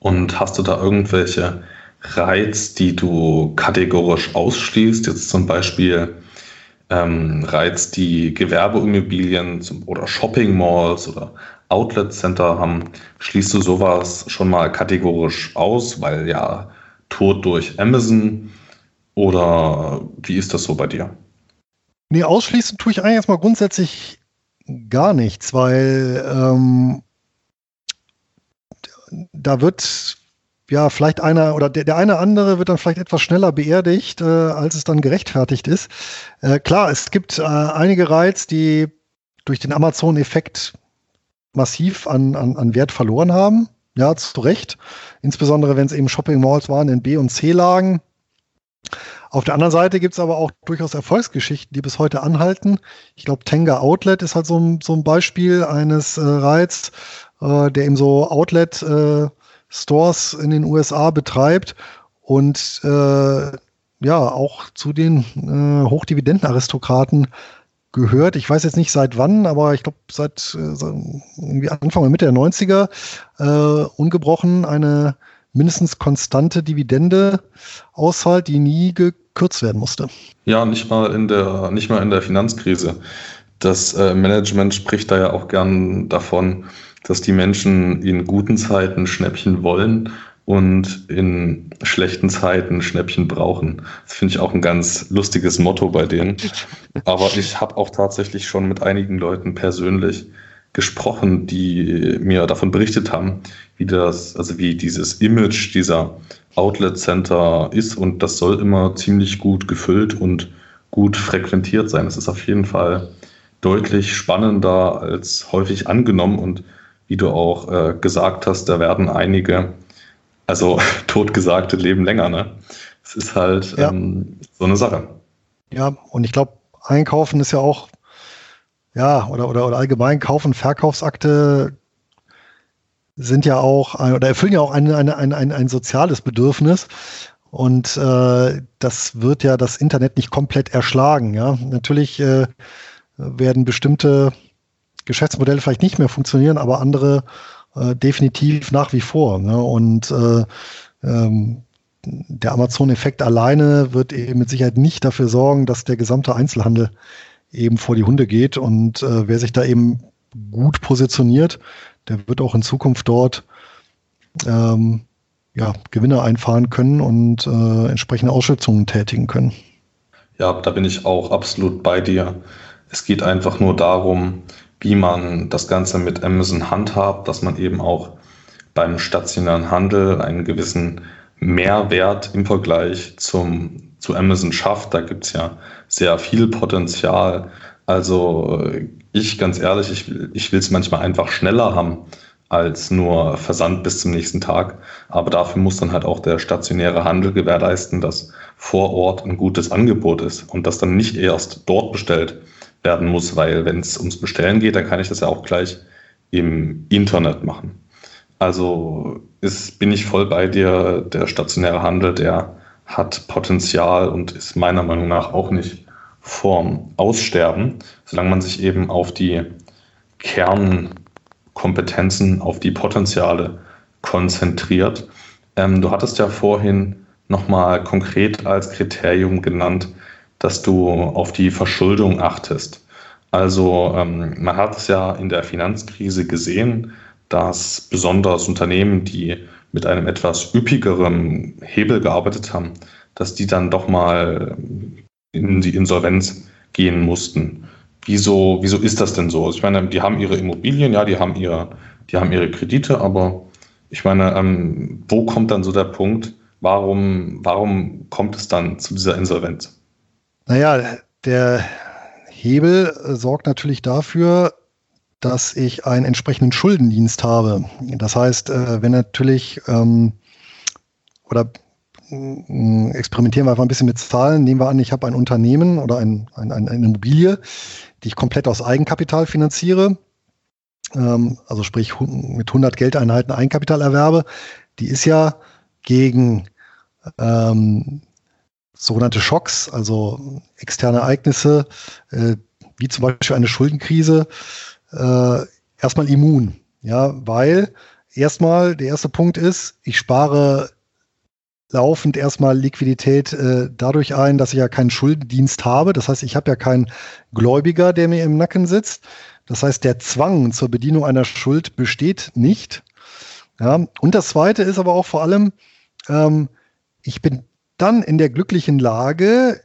Und hast du da irgendwelche Reiz, die du kategorisch ausschließt? Jetzt zum Beispiel ähm, Reiz, die Gewerbeimmobilien oder Shopping Malls oder Outlet Center haben, schließt du sowas schon mal kategorisch aus, weil ja Tod durch Amazon oder wie ist das so bei dir? Nee, ausschließen tue ich eigentlich erstmal grundsätzlich gar nichts, weil ähm, da wird ja, vielleicht einer oder der, der eine andere wird dann vielleicht etwas schneller beerdigt, äh, als es dann gerechtfertigt ist. Äh, klar, es gibt äh, einige Reiz, die durch den Amazon-Effekt massiv an, an, an Wert verloren haben. Ja, zu Recht. Insbesondere, wenn es eben Shopping-Malls waren in B- und C-Lagen. Auf der anderen Seite gibt es aber auch durchaus Erfolgsgeschichten, die bis heute anhalten. Ich glaube, Tenga Outlet ist halt so, ein, so ein Beispiel eines äh, Reiz, äh, der eben so Outlet äh, Stores in den USA betreibt und äh, ja auch zu den äh, Hochdividendenaristokraten gehört. Ich weiß jetzt nicht seit wann, aber ich glaube seit äh, irgendwie Anfang oder Mitte der 90er äh, ungebrochen eine mindestens konstante Dividende aushalt, die nie gekürzt werden musste. Ja, nicht mal in der, nicht mal in der Finanzkrise. Das äh, Management spricht da ja auch gern davon, dass die Menschen in guten Zeiten Schnäppchen wollen und in schlechten Zeiten Schnäppchen brauchen. Das finde ich auch ein ganz lustiges Motto bei denen. Aber ich habe auch tatsächlich schon mit einigen Leuten persönlich gesprochen, die mir davon berichtet haben, wie das, also wie dieses Image dieser Outlet Center ist und das soll immer ziemlich gut gefüllt und gut frequentiert sein. Es ist auf jeden Fall deutlich spannender als häufig angenommen und wie du auch äh, gesagt hast, da werden einige, also totgesagte leben länger, ne? Es ist halt ja. ähm, so eine Sache. Ja, und ich glaube, Einkaufen ist ja auch, ja, oder, oder, oder allgemein Kauf- und Verkaufsakte sind ja auch, oder erfüllen ja auch ein, ein, ein, ein, ein soziales Bedürfnis. Und äh, das wird ja das Internet nicht komplett erschlagen. Ja, natürlich äh, werden bestimmte Geschäftsmodelle vielleicht nicht mehr funktionieren, aber andere äh, definitiv nach wie vor. Ne? Und äh, ähm, der Amazon-Effekt alleine wird eben mit Sicherheit nicht dafür sorgen, dass der gesamte Einzelhandel eben vor die Hunde geht. Und äh, wer sich da eben gut positioniert, der wird auch in Zukunft dort ähm, ja, Gewinne einfahren können und äh, entsprechende Ausschützungen tätigen können. Ja, da bin ich auch absolut bei dir. Es geht einfach nur darum, wie man das Ganze mit Amazon handhabt, dass man eben auch beim stationären Handel einen gewissen Mehrwert im Vergleich zum, zu Amazon schafft. Da gibt es ja sehr viel Potenzial. Also ich ganz ehrlich, ich, ich will es manchmal einfach schneller haben als nur Versand bis zum nächsten Tag. Aber dafür muss dann halt auch der stationäre Handel gewährleisten, dass vor Ort ein gutes Angebot ist und das dann nicht erst dort bestellt werden muss, weil wenn es ums Bestellen geht, dann kann ich das ja auch gleich im Internet machen. Also ist, bin ich voll bei dir, der stationäre Handel, der hat Potenzial und ist meiner Meinung nach auch nicht vorm Aussterben, solange man sich eben auf die Kernkompetenzen, auf die Potenziale konzentriert. Ähm, du hattest ja vorhin nochmal konkret als Kriterium genannt, dass du auf die Verschuldung achtest. Also ähm, man hat es ja in der Finanzkrise gesehen, dass besonders Unternehmen, die mit einem etwas üppigeren Hebel gearbeitet haben, dass die dann doch mal in die Insolvenz gehen mussten. Wieso, wieso ist das denn so? Ich meine, die haben ihre Immobilien, ja, die haben, ihr, die haben ihre Kredite, aber ich meine, ähm, wo kommt dann so der Punkt, warum, warum kommt es dann zu dieser Insolvenz? Naja, der Hebel sorgt natürlich dafür, dass ich einen entsprechenden Schuldendienst habe. Das heißt, äh, wenn natürlich ähm, oder mm, experimentieren wir einfach ein bisschen mit Zahlen. Nehmen wir an, ich habe ein Unternehmen oder ein, ein, eine Immobilie, die ich komplett aus Eigenkapital finanziere. Ähm, also sprich mit 100 Geldeinheiten Eigenkapital erwerbe. Die ist ja gegen ähm, sogenannte Schocks, also externe Ereignisse, äh, wie zum Beispiel eine Schuldenkrise, äh, erstmal immun. Ja, weil erstmal der erste Punkt ist, ich spare laufend erstmal Liquidität äh, dadurch ein, dass ich ja keinen Schuldendienst habe. Das heißt, ich habe ja keinen Gläubiger, der mir im Nacken sitzt. Das heißt, der Zwang zur Bedienung einer Schuld besteht nicht. Ja, und das Zweite ist aber auch vor allem, ähm, ich bin dann in der glücklichen Lage,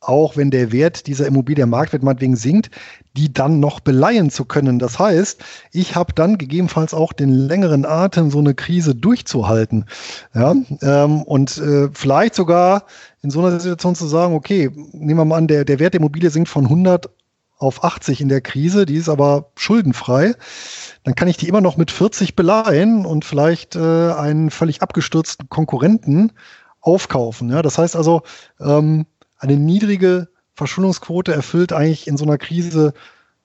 auch wenn der Wert dieser Immobilie, der Marktwert meinetwegen sinkt, die dann noch beleihen zu können. Das heißt, ich habe dann gegebenenfalls auch den längeren Atem, so eine Krise durchzuhalten. Ja, ähm, und äh, vielleicht sogar in so einer Situation zu sagen, okay, nehmen wir mal an, der, der Wert der Immobilie sinkt von 100 auf 80 in der Krise, die ist aber schuldenfrei, dann kann ich die immer noch mit 40 beleihen und vielleicht äh, einen völlig abgestürzten Konkurrenten aufkaufen. Ja, das heißt also, ähm, eine niedrige Verschuldungsquote erfüllt eigentlich in so einer Krise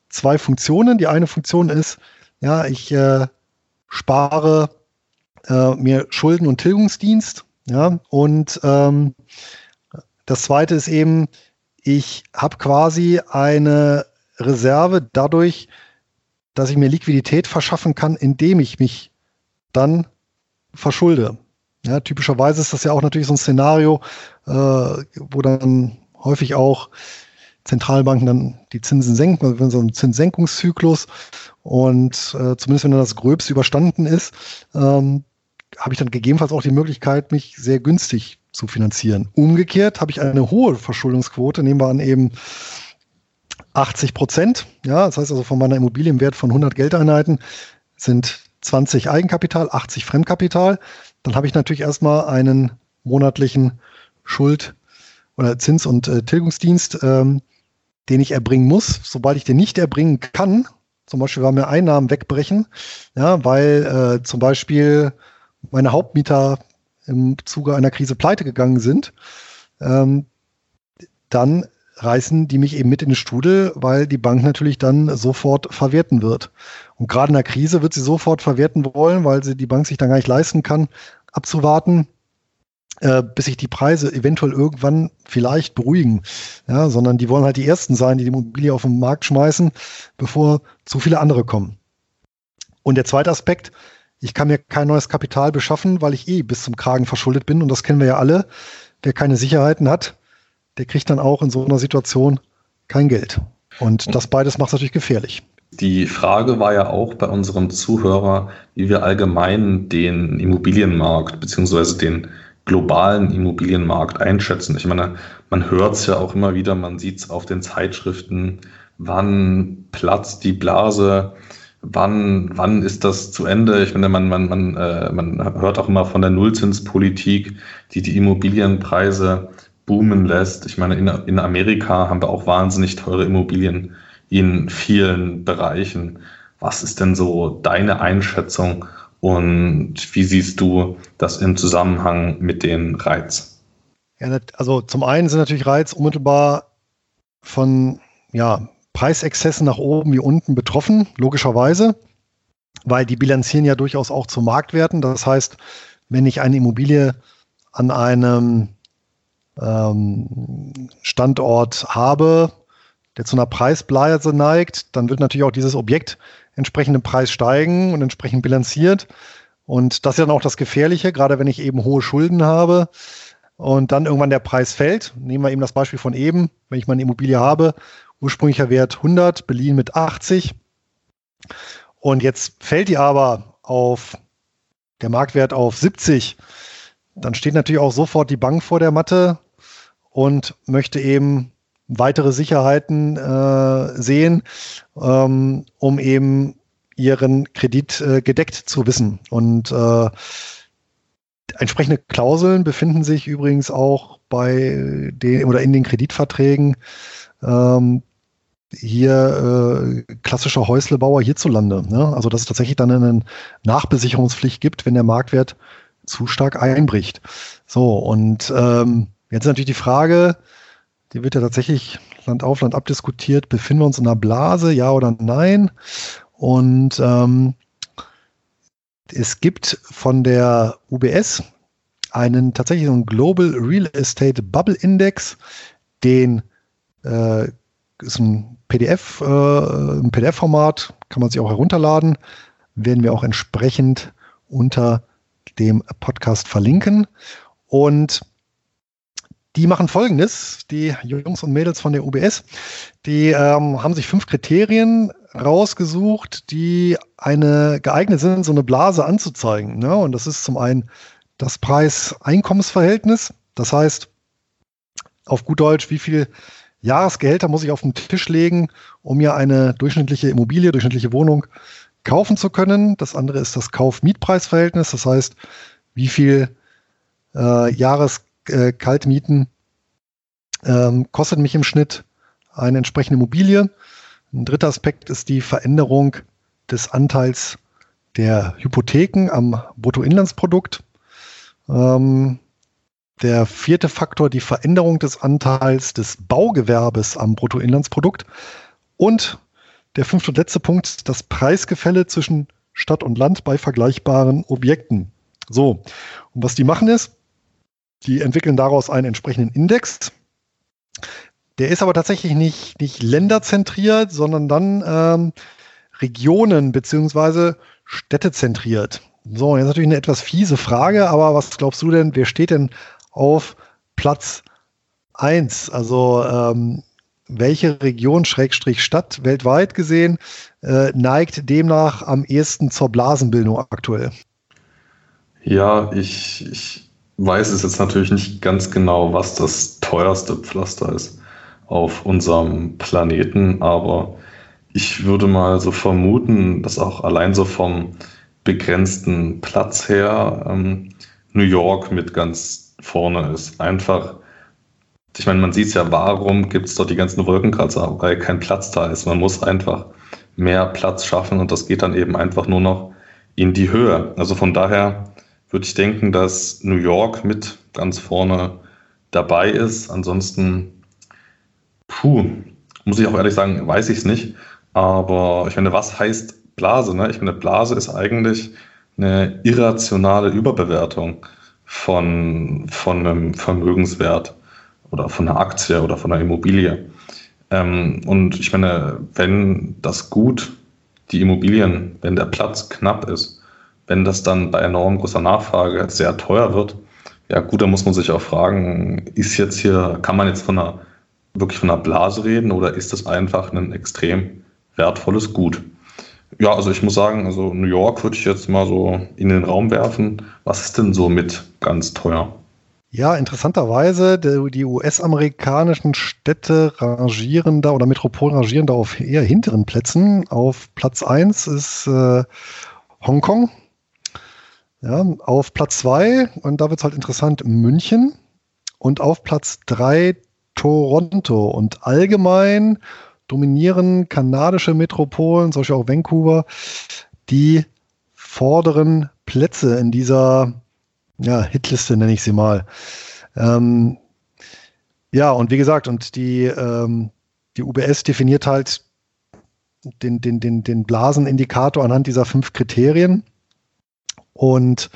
zwei Funktionen. Die eine Funktion ist, ja, ich äh, spare äh, mir Schulden- und Tilgungsdienst. Ja, und ähm, das zweite ist eben, ich habe quasi eine Reserve dadurch, dass ich mir Liquidität verschaffen kann, indem ich mich dann verschulde. Ja, typischerweise ist das ja auch natürlich so ein Szenario, äh, wo dann häufig auch Zentralbanken dann die Zinsen senken, also so ein Zinssenkungszyklus. Und äh, zumindest wenn dann das Gröbste überstanden ist, ähm, habe ich dann gegebenenfalls auch die Möglichkeit, mich sehr günstig zu finanzieren. Umgekehrt habe ich eine hohe Verschuldungsquote, nehmen wir an eben 80 Prozent. Ja, das heißt also von meiner Immobilienwert von 100 Geldeinheiten sind 20 Eigenkapital, 80 Fremdkapital. Dann habe ich natürlich erstmal einen monatlichen Schuld- oder Zins- und äh, Tilgungsdienst, ähm, den ich erbringen muss. Sobald ich den nicht erbringen kann, zum Beispiel, weil mir Einnahmen wegbrechen, ja, weil äh, zum Beispiel meine Hauptmieter im Zuge einer Krise pleite gegangen sind, ähm, dann reißen die mich eben mit in den Strudel, weil die Bank natürlich dann sofort verwerten wird. Und gerade in der Krise wird sie sofort verwerten wollen, weil sie die Bank sich dann gar nicht leisten kann, abzuwarten, äh, bis sich die Preise eventuell irgendwann vielleicht beruhigen. Ja, sondern die wollen halt die Ersten sein, die die Immobilie auf den Markt schmeißen, bevor zu viele andere kommen. Und der zweite Aspekt, ich kann mir kein neues Kapital beschaffen, weil ich eh bis zum Kragen verschuldet bin. Und das kennen wir ja alle. Wer keine Sicherheiten hat, der kriegt dann auch in so einer Situation kein Geld. Und das beides macht es natürlich gefährlich. Die Frage war ja auch bei unserem Zuhörer, wie wir allgemein den Immobilienmarkt beziehungsweise den globalen Immobilienmarkt einschätzen. Ich meine, man hört es ja auch immer wieder, man sieht es auf den Zeitschriften, wann platzt die Blase, wann, wann ist das zu Ende? Ich meine, man, man, man, äh, man hört auch immer von der Nullzinspolitik, die die Immobilienpreise boomen lässt. Ich meine, in, in Amerika haben wir auch wahnsinnig teure Immobilien in vielen Bereichen. Was ist denn so deine Einschätzung und wie siehst du das im Zusammenhang mit den Reiz? Ja, also zum einen sind natürlich Reiz unmittelbar von ja, Preisexzessen nach oben wie unten betroffen, logischerweise, weil die bilanzieren ja durchaus auch zu Marktwerten. Das heißt, wenn ich eine Immobilie an einem ähm, Standort habe, der zu einer Preisblase neigt, dann wird natürlich auch dieses Objekt entsprechend im Preis steigen und entsprechend bilanziert. Und das ist dann auch das Gefährliche, gerade wenn ich eben hohe Schulden habe und dann irgendwann der Preis fällt. Nehmen wir eben das Beispiel von eben, wenn ich meine Immobilie habe, ursprünglicher Wert 100, beliehen mit 80 und jetzt fällt die aber auf der Marktwert auf 70, dann steht natürlich auch sofort die Bank vor der Matte und möchte eben weitere Sicherheiten äh, sehen, ähm, um eben ihren Kredit äh, gedeckt zu wissen. Und äh, entsprechende Klauseln befinden sich übrigens auch bei den oder in den Kreditverträgen. Ähm, hier äh, klassischer Häuslebauer hierzulande. Ne? Also dass es tatsächlich dann eine Nachbesicherungspflicht gibt, wenn der Marktwert zu stark einbricht. So, und ähm, jetzt ist natürlich die Frage, die wird ja tatsächlich Land auf, Land ab diskutiert. Befinden wir uns in einer Blase, ja oder nein? Und ähm, es gibt von der UBS einen tatsächlich so einen Global Real Estate Bubble Index, den äh, ist ein PDF, äh, ein PDF-Format, kann man sich auch herunterladen, werden wir auch entsprechend unter dem Podcast verlinken. Und die machen folgendes, die Jungs und Mädels von der UBS, die ähm, haben sich fünf Kriterien rausgesucht, die eine geeignet sind, so eine Blase anzuzeigen. Ne? Und das ist zum einen das Preis-Einkommensverhältnis. Das heißt, auf gut Deutsch, wie viel Jahresgehälter muss ich auf den Tisch legen, um mir eine durchschnittliche Immobilie, durchschnittliche Wohnung kaufen zu können. Das andere ist das Kauf-Mietpreis-Verhältnis. Das heißt, wie viel äh, Jahreskaltmieten äh, ähm, kostet mich im Schnitt eine entsprechende Immobilie. Ein dritter Aspekt ist die Veränderung des Anteils der Hypotheken am Bruttoinlandsprodukt. Ähm, der vierte Faktor, die Veränderung des Anteils des Baugewerbes am Bruttoinlandsprodukt. Und der fünfte und letzte Punkt, das Preisgefälle zwischen Stadt und Land bei vergleichbaren Objekten. So, und was die machen ist, die entwickeln daraus einen entsprechenden Index. Der ist aber tatsächlich nicht, nicht länderzentriert, sondern dann ähm, Regionen beziehungsweise städtezentriert. So, jetzt natürlich eine etwas fiese Frage, aber was glaubst du denn, wer steht denn auf Platz 1? Also ähm, welche Region, Schrägstrich Stadt, weltweit gesehen, äh, neigt demnach am ehesten zur Blasenbildung aktuell? Ja, ich, ich weiß es jetzt natürlich nicht ganz genau, was das teuerste Pflaster ist auf unserem Planeten, aber ich würde mal so vermuten, dass auch allein so vom begrenzten Platz her ähm, New York mit ganz vorne ist. Einfach, ich meine, man sieht es ja, warum gibt es dort die ganzen Wolkenkratzer, weil kein Platz da ist. Man muss einfach mehr Platz schaffen und das geht dann eben einfach nur noch in die Höhe. Also von daher würde ich denken, dass New York mit ganz vorne dabei ist. Ansonsten Puh, muss ich auch ehrlich sagen, weiß ich es nicht. Aber ich meine, was heißt Blase? Ne? Ich meine, Blase ist eigentlich eine irrationale Überbewertung von, von einem Vermögenswert oder von einer Aktie oder von einer Immobilie. Ähm, und ich meine, wenn das Gut, die Immobilien, wenn der Platz knapp ist, wenn das dann bei enorm großer Nachfrage sehr teuer wird, ja gut, dann muss man sich auch fragen, ist jetzt hier, kann man jetzt von einer wirklich von einer Blase reden oder ist das einfach ein extrem wertvolles Gut? Ja, also ich muss sagen, also New York würde ich jetzt mal so in den Raum werfen. Was ist denn so mit ganz teuer? Ja, interessanterweise, die US-amerikanischen Städte rangieren da oder Metropolen rangieren da auf eher hinteren Plätzen. Auf Platz 1 ist äh, Hongkong. Ja, auf Platz 2, und da wird es halt interessant, München. Und auf Platz 3 Toronto und allgemein dominieren kanadische Metropolen, solche auch Vancouver, die vorderen Plätze in dieser ja, Hitliste, nenne ich sie mal. Ähm, ja, und wie gesagt, und die, ähm, die UBS definiert halt den, den, den, den Blasenindikator anhand dieser fünf Kriterien. Und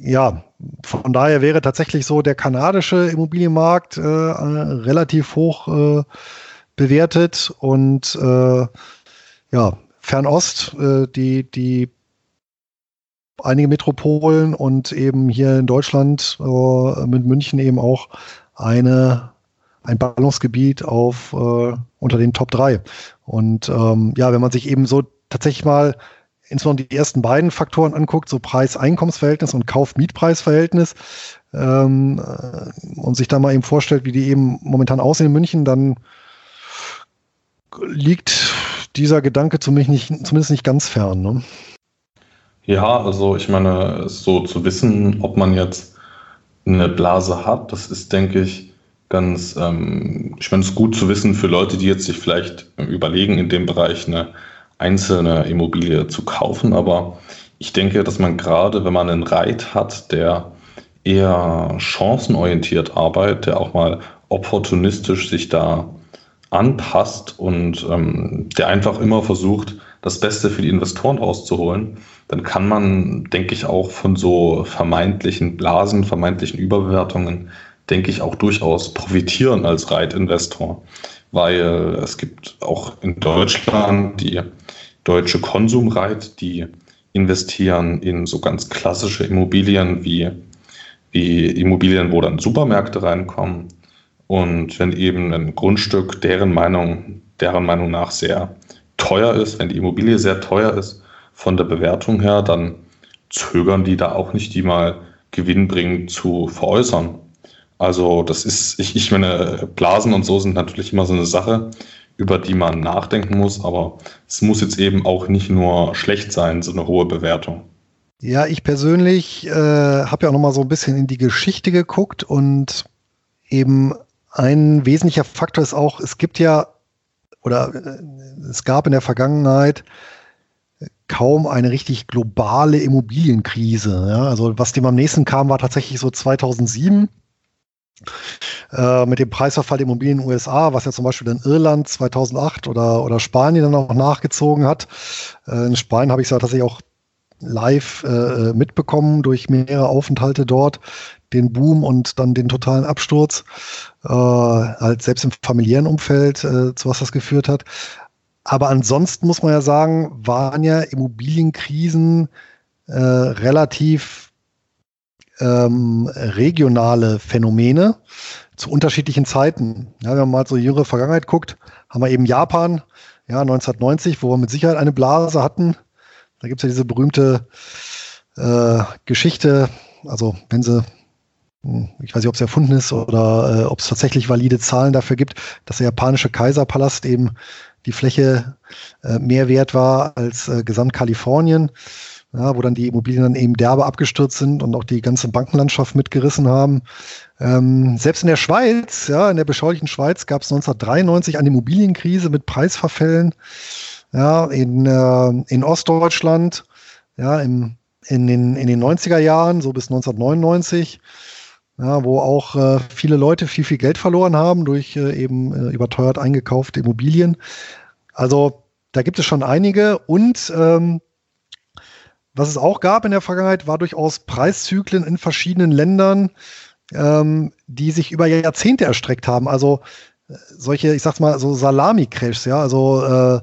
ja, von daher wäre tatsächlich so der kanadische Immobilienmarkt äh, relativ hoch äh, bewertet und äh, ja, Fernost, äh, die, die einige Metropolen und eben hier in Deutschland äh, mit München eben auch eine, ein Ballungsgebiet auf äh, unter den Top 3. Und ähm, ja, wenn man sich eben so tatsächlich mal insbesondere die ersten beiden Faktoren anguckt, so Preis-Einkommensverhältnis und Kauf-Mietpreisverhältnis, ähm, äh, und sich da mal eben vorstellt, wie die eben momentan aussehen in München, dann liegt dieser Gedanke zumindest nicht, zumindest nicht ganz fern. Ne? Ja, also ich meine, so zu wissen, ob man jetzt eine Blase hat, das ist, denke ich, ganz, ähm, ich meine, es ist gut zu wissen für Leute, die jetzt sich vielleicht überlegen, in dem Bereich eine einzelne Immobilie zu kaufen. Aber ich denke, dass man gerade, wenn man einen Reit hat, der eher chancenorientiert arbeitet, der auch mal opportunistisch sich da anpasst und ähm, der einfach immer versucht, das Beste für die Investoren rauszuholen, dann kann man, denke ich, auch von so vermeintlichen Blasen, vermeintlichen Überbewertungen, denke ich, auch durchaus profitieren als Reitinvestor. Weil es gibt auch in Deutschland die deutsche Konsumreit, die investieren in so ganz klassische Immobilien wie, wie Immobilien, wo dann Supermärkte reinkommen. Und wenn eben ein Grundstück deren Meinung, deren Meinung nach sehr teuer ist, wenn die Immobilie sehr teuer ist von der Bewertung her, dann zögern die da auch nicht, die mal gewinnbringend zu veräußern. Also das ist, ich, ich meine, Blasen und so sind natürlich immer so eine Sache über die man nachdenken muss. Aber es muss jetzt eben auch nicht nur schlecht sein, so eine hohe Bewertung. Ja, ich persönlich äh, habe ja auch noch mal so ein bisschen in die Geschichte geguckt und eben ein wesentlicher Faktor ist auch, es gibt ja oder äh, es gab in der Vergangenheit kaum eine richtig globale Immobilienkrise. Ja? Also was dem am nächsten kam, war tatsächlich so 2007 äh, mit dem Preisverfall der Immobilien in den USA, was ja zum Beispiel in Irland 2008 oder, oder Spanien dann auch nachgezogen hat. Äh, in Spanien habe ich es ja tatsächlich auch live äh, mitbekommen durch mehrere Aufenthalte dort, den Boom und dann den totalen Absturz, äh, halt selbst im familiären Umfeld, äh, zu was das geführt hat. Aber ansonsten muss man ja sagen, waren ja Immobilienkrisen äh, relativ ähm, regionale Phänomene zu unterschiedlichen Zeiten. Ja, wenn man mal so jüngere Vergangenheit guckt, haben wir eben Japan, ja, 1990, wo wir mit Sicherheit eine Blase hatten. Da gibt es ja diese berühmte äh, Geschichte, also wenn sie, hm, ich weiß nicht, ob es erfunden ist oder äh, ob es tatsächlich valide Zahlen dafür gibt, dass der japanische Kaiserpalast eben die Fläche äh, mehr wert war als äh, Gesamtkalifornien ja, wo dann die Immobilien dann eben derbe abgestürzt sind und auch die ganze Bankenlandschaft mitgerissen haben. Ähm, selbst in der Schweiz, ja, in der beschaulichen Schweiz gab es 1993 eine Immobilienkrise mit Preisverfällen. Ja, in, äh, in Ostdeutschland, ja, im, in, den, in den 90er Jahren, so bis 1999, ja, wo auch äh, viele Leute viel, viel Geld verloren haben durch äh, eben äh, überteuert eingekaufte Immobilien. Also da gibt es schon einige und ähm, was es auch gab in der Vergangenheit, war durchaus Preiszyklen in verschiedenen Ländern, ähm, die sich über Jahrzehnte erstreckt haben. Also äh, solche, ich sag's mal, so Salami-Crashs, ja, also äh,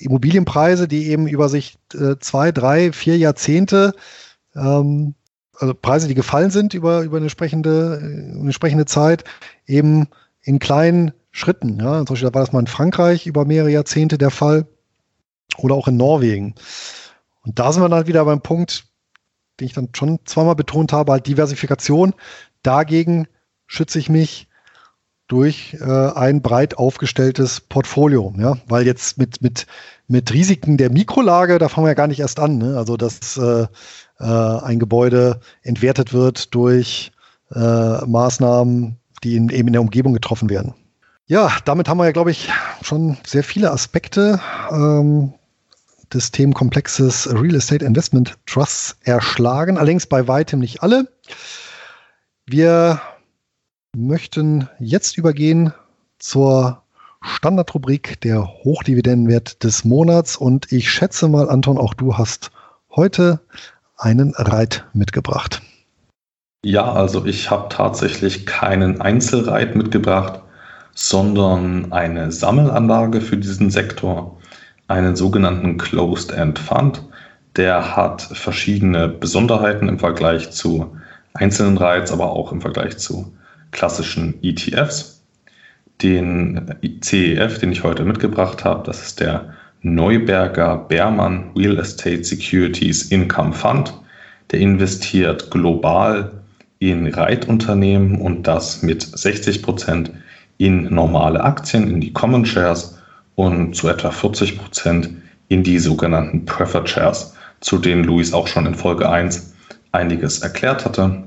Immobilienpreise, die eben über sich äh, zwei, drei, vier Jahrzehnte, ähm, also Preise, die gefallen sind über, über eine entsprechende, eine entsprechende Zeit, eben in kleinen Schritten. Ja. Zum Beispiel war das mal in Frankreich über mehrere Jahrzehnte der Fall oder auch in Norwegen. Und da sind wir dann wieder beim Punkt, den ich dann schon zweimal betont habe, halt Diversifikation. Dagegen schütze ich mich durch äh, ein breit aufgestelltes Portfolio, ja, weil jetzt mit, mit, mit Risiken der Mikrolage, da fangen wir ja gar nicht erst an, ne? also dass äh, äh, ein Gebäude entwertet wird durch äh, Maßnahmen, die in, eben in der Umgebung getroffen werden. Ja, damit haben wir ja, glaube ich, schon sehr viele Aspekte ähm, des Themenkomplexes Real Estate Investment Trusts erschlagen, allerdings bei weitem nicht alle. Wir möchten jetzt übergehen zur Standardrubrik der Hochdividendenwert des Monats und ich schätze mal, Anton, auch du hast heute einen Reit mitgebracht. Ja, also ich habe tatsächlich keinen Einzelreit mitgebracht, sondern eine Sammelanlage für diesen Sektor, einen sogenannten Closed-End Fund. Der hat verschiedene Besonderheiten im Vergleich zu einzelnen Reits, aber auch im Vergleich zu klassischen ETFs. Den CEF, den ich heute mitgebracht habe, das ist der Neuberger Beermann Real Estate Securities Income Fund. Der investiert global in Reitunternehmen und das mit 60 Prozent in normale Aktien, in die Common Shares und zu etwa 40 Prozent in die sogenannten Preferred Shares, zu denen Luis auch schon in Folge 1 einiges erklärt hatte.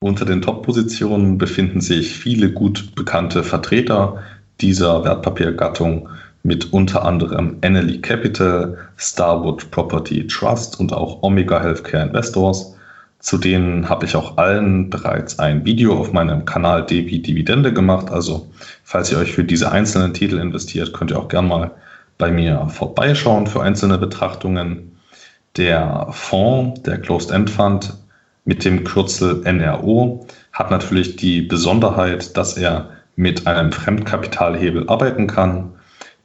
Unter den Top-Positionen befinden sich viele gut bekannte Vertreter dieser Wertpapiergattung mit unter anderem Annaly Capital, Starwood Property Trust und auch Omega Healthcare Investors. Zu denen habe ich auch allen bereits ein Video auf meinem Kanal DB Dividende gemacht. Also falls ihr euch für diese einzelnen Titel investiert, könnt ihr auch gern mal bei mir vorbeischauen für einzelne Betrachtungen. Der Fonds, der Closed End Fund mit dem Kürzel NRO, hat natürlich die Besonderheit, dass er mit einem Fremdkapitalhebel arbeiten kann.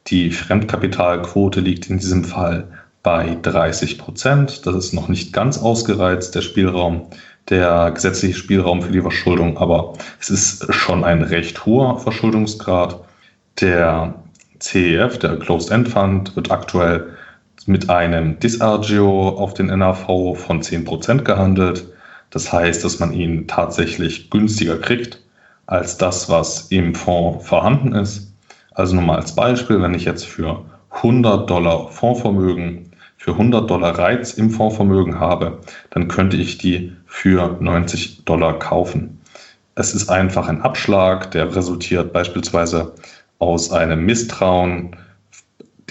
Die Fremdkapitalquote liegt in diesem Fall bei 30 Prozent. Das ist noch nicht ganz ausgereizt, der Spielraum, der gesetzliche Spielraum für die Verschuldung, aber es ist schon ein recht hoher Verschuldungsgrad. Der CEF, der Closed End Fund, wird aktuell mit einem Disagio auf den NAV von 10 Prozent gehandelt. Das heißt, dass man ihn tatsächlich günstiger kriegt als das, was im Fonds vorhanden ist. Also nur mal als Beispiel, wenn ich jetzt für 100 Dollar Fondsvermögen für 100 Dollar Reiz im Fondsvermögen habe, dann könnte ich die für 90 Dollar kaufen. Es ist einfach ein Abschlag, der resultiert beispielsweise aus einem Misstrauen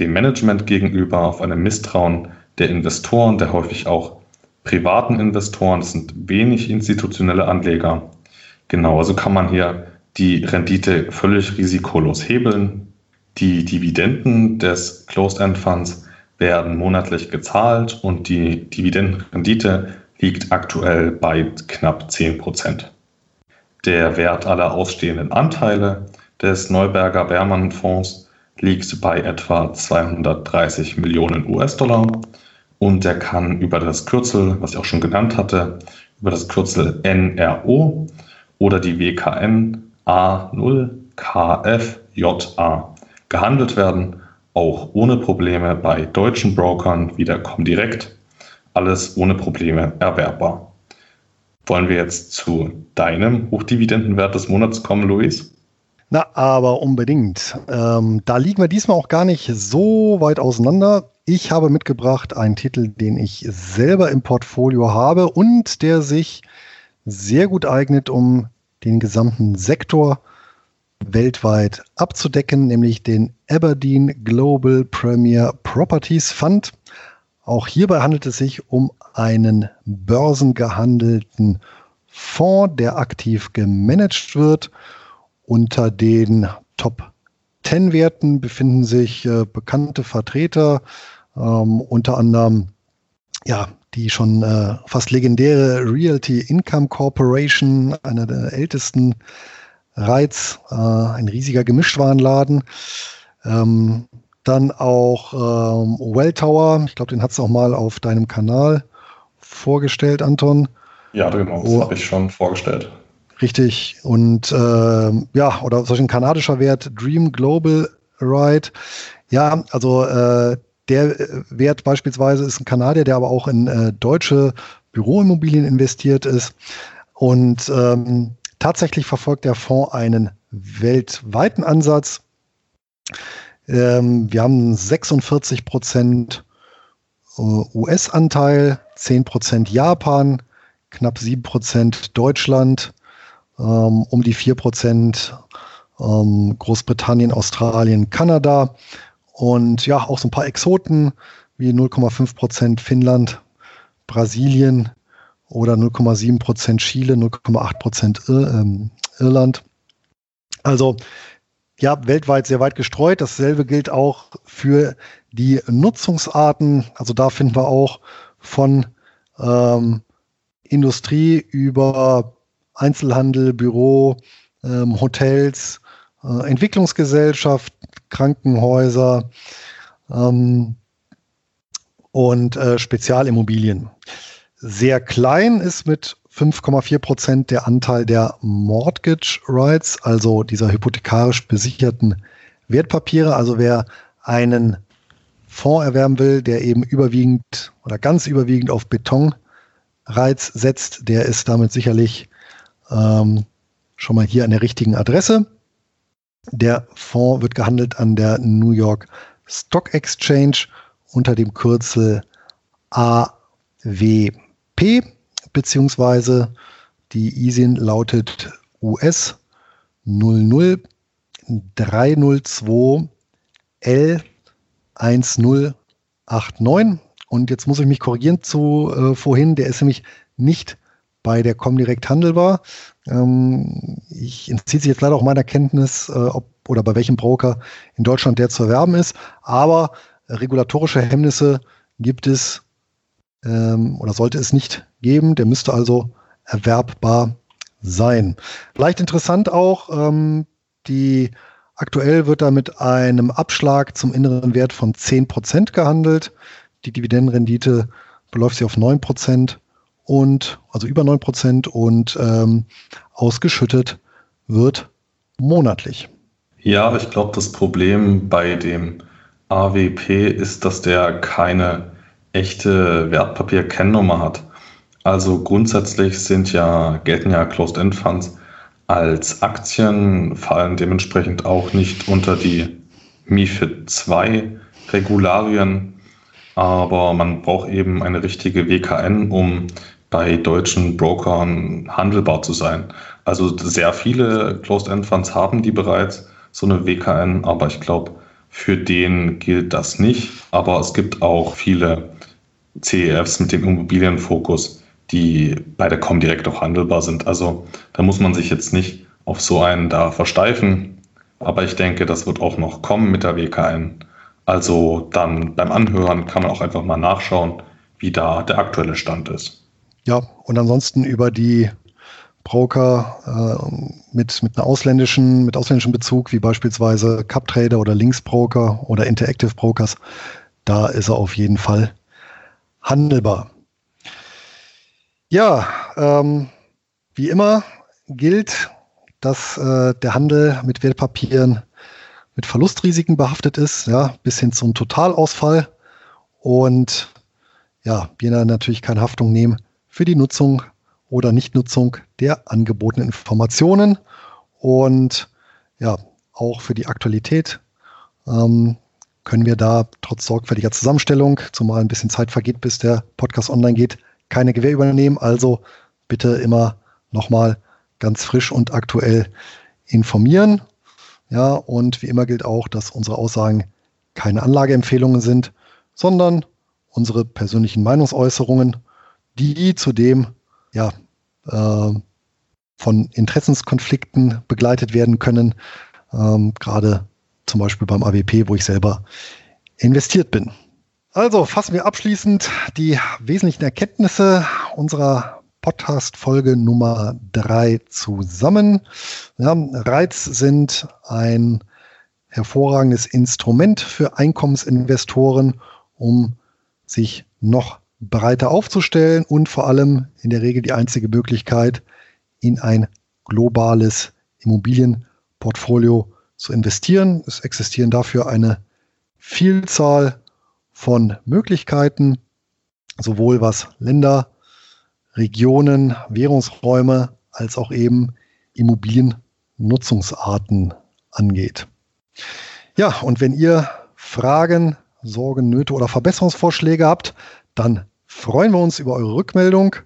dem Management gegenüber, auf einem Misstrauen der Investoren, der häufig auch privaten Investoren, das sind wenig institutionelle Anleger. Genau, also kann man hier die Rendite völlig risikolos hebeln. Die Dividenden des Closed-End Funds werden monatlich gezahlt und die Dividendenrendite liegt aktuell bei knapp 10 Prozent. Der Wert aller ausstehenden Anteile des Neuberger Bermann Fonds liegt bei etwa 230 Millionen US-Dollar und der kann über das Kürzel, was ich auch schon genannt hatte, über das Kürzel NRO oder die WKN A0KFJA gehandelt werden auch ohne Probleme bei deutschen Brokern wie der Comdirect. Alles ohne Probleme erwerbbar. Wollen wir jetzt zu deinem Hochdividendenwert des Monats kommen, Luis? Na, aber unbedingt. Ähm, da liegen wir diesmal auch gar nicht so weit auseinander. Ich habe mitgebracht einen Titel, den ich selber im Portfolio habe und der sich sehr gut eignet, um den gesamten Sektor weltweit abzudecken, nämlich den Aberdeen Global Premier Properties Fund. Auch hierbei handelt es sich um einen börsengehandelten Fonds, der aktiv gemanagt wird. Unter den Top 10 Werten befinden sich äh, bekannte Vertreter, ähm, unter anderem ja, die schon äh, fast legendäre Realty Income Corporation, einer der ältesten Reiz, äh, ein riesiger Gemischtwarenladen. Ähm, dann auch ähm, Well Tower, ich glaube, den hat es auch mal auf deinem Kanal vorgestellt, Anton. Ja, genau, das oh, habe ich schon vorgestellt. Richtig. Und äh, ja, oder solch ein kanadischer Wert, Dream Global Ride. Ja, also äh, der Wert beispielsweise ist ein Kanadier, der aber auch in äh, deutsche Büroimmobilien investiert ist. Und ähm, Tatsächlich verfolgt der Fonds einen weltweiten Ansatz. Ähm, wir haben 46 Prozent äh, US-Anteil, 10 Prozent Japan, knapp 7 Prozent Deutschland, ähm, um die 4 Prozent ähm, Großbritannien, Australien, Kanada und ja, auch so ein paar Exoten wie 0,5 Prozent Finnland, Brasilien oder 0,7 Prozent Chile, 0,8 Prozent Ir ähm, Irland. Also ja, weltweit sehr weit gestreut. Dasselbe gilt auch für die Nutzungsarten. Also da finden wir auch von ähm, Industrie über Einzelhandel, Büro, ähm, Hotels, äh, Entwicklungsgesellschaft, Krankenhäuser ähm, und äh, Spezialimmobilien. Sehr klein ist mit 5,4 Prozent der Anteil der Mortgage Rights, also dieser hypothekarisch besicherten Wertpapiere. Also wer einen Fonds erwerben will, der eben überwiegend oder ganz überwiegend auf Betonreiz setzt, der ist damit sicherlich ähm, schon mal hier an der richtigen Adresse. Der Fonds wird gehandelt an der New York Stock Exchange unter dem Kürzel AWP beziehungsweise die ISIN lautet US 00302 L1089. Und jetzt muss ich mich korrigieren zu äh, vorhin, der ist nämlich nicht bei der Comdirect handelbar. Ähm, ich entziehe sich jetzt leider auch meiner Kenntnis, äh, ob oder bei welchem Broker in Deutschland der zu erwerben ist. Aber regulatorische Hemmnisse gibt es ähm, oder sollte es nicht geben. Der müsste also erwerbbar sein. Vielleicht interessant auch, ähm, die aktuell wird da mit einem Abschlag zum inneren Wert von 10% gehandelt. Die Dividendenrendite beläuft sich auf 9% und also über 9% und ähm, ausgeschüttet wird monatlich. Ja, ich glaube, das Problem bei dem AWP ist, dass der keine echte Wertpapier-Kennnummer hat. Also grundsätzlich sind ja, gelten ja Closed-End-Funds als Aktien, fallen dementsprechend auch nicht unter die MIFID II Regularien, aber man braucht eben eine richtige WKN, um bei deutschen Brokern handelbar zu sein. Also sehr viele Closed-End-Funds haben die bereits, so eine WKN, aber ich glaube, für den gilt das nicht. Aber es gibt auch viele CEFs mit dem Immobilienfokus, die bei der Comdirect auch handelbar sind. Also da muss man sich jetzt nicht auf so einen da versteifen. Aber ich denke, das wird auch noch kommen mit der WKN. Also dann beim Anhören kann man auch einfach mal nachschauen, wie da der aktuelle Stand ist. Ja, und ansonsten über die Broker äh, mit, mit einer ausländischen, mit ausländischem Bezug, wie beispielsweise CupTrader oder Linksbroker oder Interactive Brokers, da ist er auf jeden Fall handelbar. Ja, ähm, wie immer gilt, dass äh, der Handel mit Wertpapieren mit Verlustrisiken behaftet ist, ja, bis hin zum Totalausfall. Und ja, wir natürlich keine Haftung nehmen für die Nutzung oder Nichtnutzung der angebotenen Informationen und ja, auch für die Aktualität ähm, können wir da trotz sorgfältiger Zusammenstellung, zumal ein bisschen Zeit vergeht, bis der Podcast online geht, keine Gewähr übernehmen. Also bitte immer nochmal ganz frisch und aktuell informieren. Ja, und wie immer gilt auch, dass unsere Aussagen keine Anlageempfehlungen sind, sondern unsere persönlichen Meinungsäußerungen, die zudem ja, äh, von Interessenskonflikten begleitet werden können, ähm, gerade zum Beispiel beim AWP, wo ich selber investiert bin. Also fassen wir abschließend die wesentlichen Erkenntnisse unserer Podcast-Folge Nummer drei zusammen. Ja, Reiz sind ein hervorragendes Instrument für Einkommensinvestoren, um sich noch breiter aufzustellen und vor allem in der Regel die einzige Möglichkeit, in ein globales Immobilienportfolio zu investieren. Es existieren dafür eine Vielzahl von Möglichkeiten, sowohl was Länder, Regionen, Währungsräume als auch eben Immobiliennutzungsarten angeht. Ja, und wenn ihr Fragen, Sorgen, Nöte oder Verbesserungsvorschläge habt, dann freuen wir uns über eure Rückmeldung,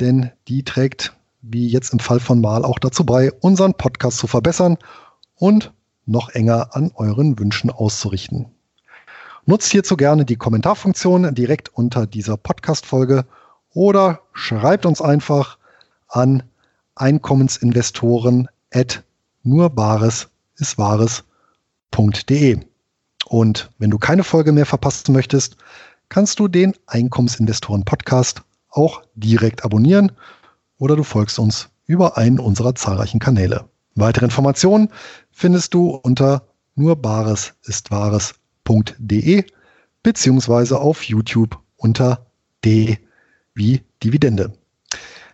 denn die trägt, wie jetzt im Fall von Mal, auch dazu bei, unseren Podcast zu verbessern und noch enger an euren Wünschen auszurichten. Nutzt hierzu gerne die Kommentarfunktion direkt unter dieser Podcast-Folge oder schreibt uns einfach an Einkommensinvestoren at nurbares ist wahres.de. Und wenn du keine Folge mehr verpassen möchtest, kannst du den Einkommensinvestoren Podcast auch direkt abonnieren oder du folgst uns über einen unserer zahlreichen Kanäle. Weitere Informationen findest du unter nurbaresistwahres.de beziehungsweise auf YouTube unter D wie Dividende.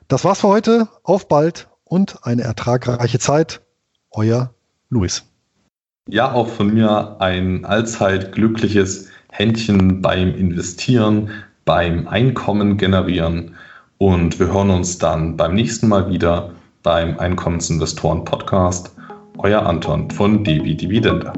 Das war's für heute. Auf bald und eine ertragreiche Zeit. Euer Luis. Ja, auch von mir ein allzeit glückliches Händchen beim Investieren, beim Einkommen generieren. Und wir hören uns dann beim nächsten Mal wieder beim Einkommensinvestoren Podcast. Euer Anton von DB Dividende.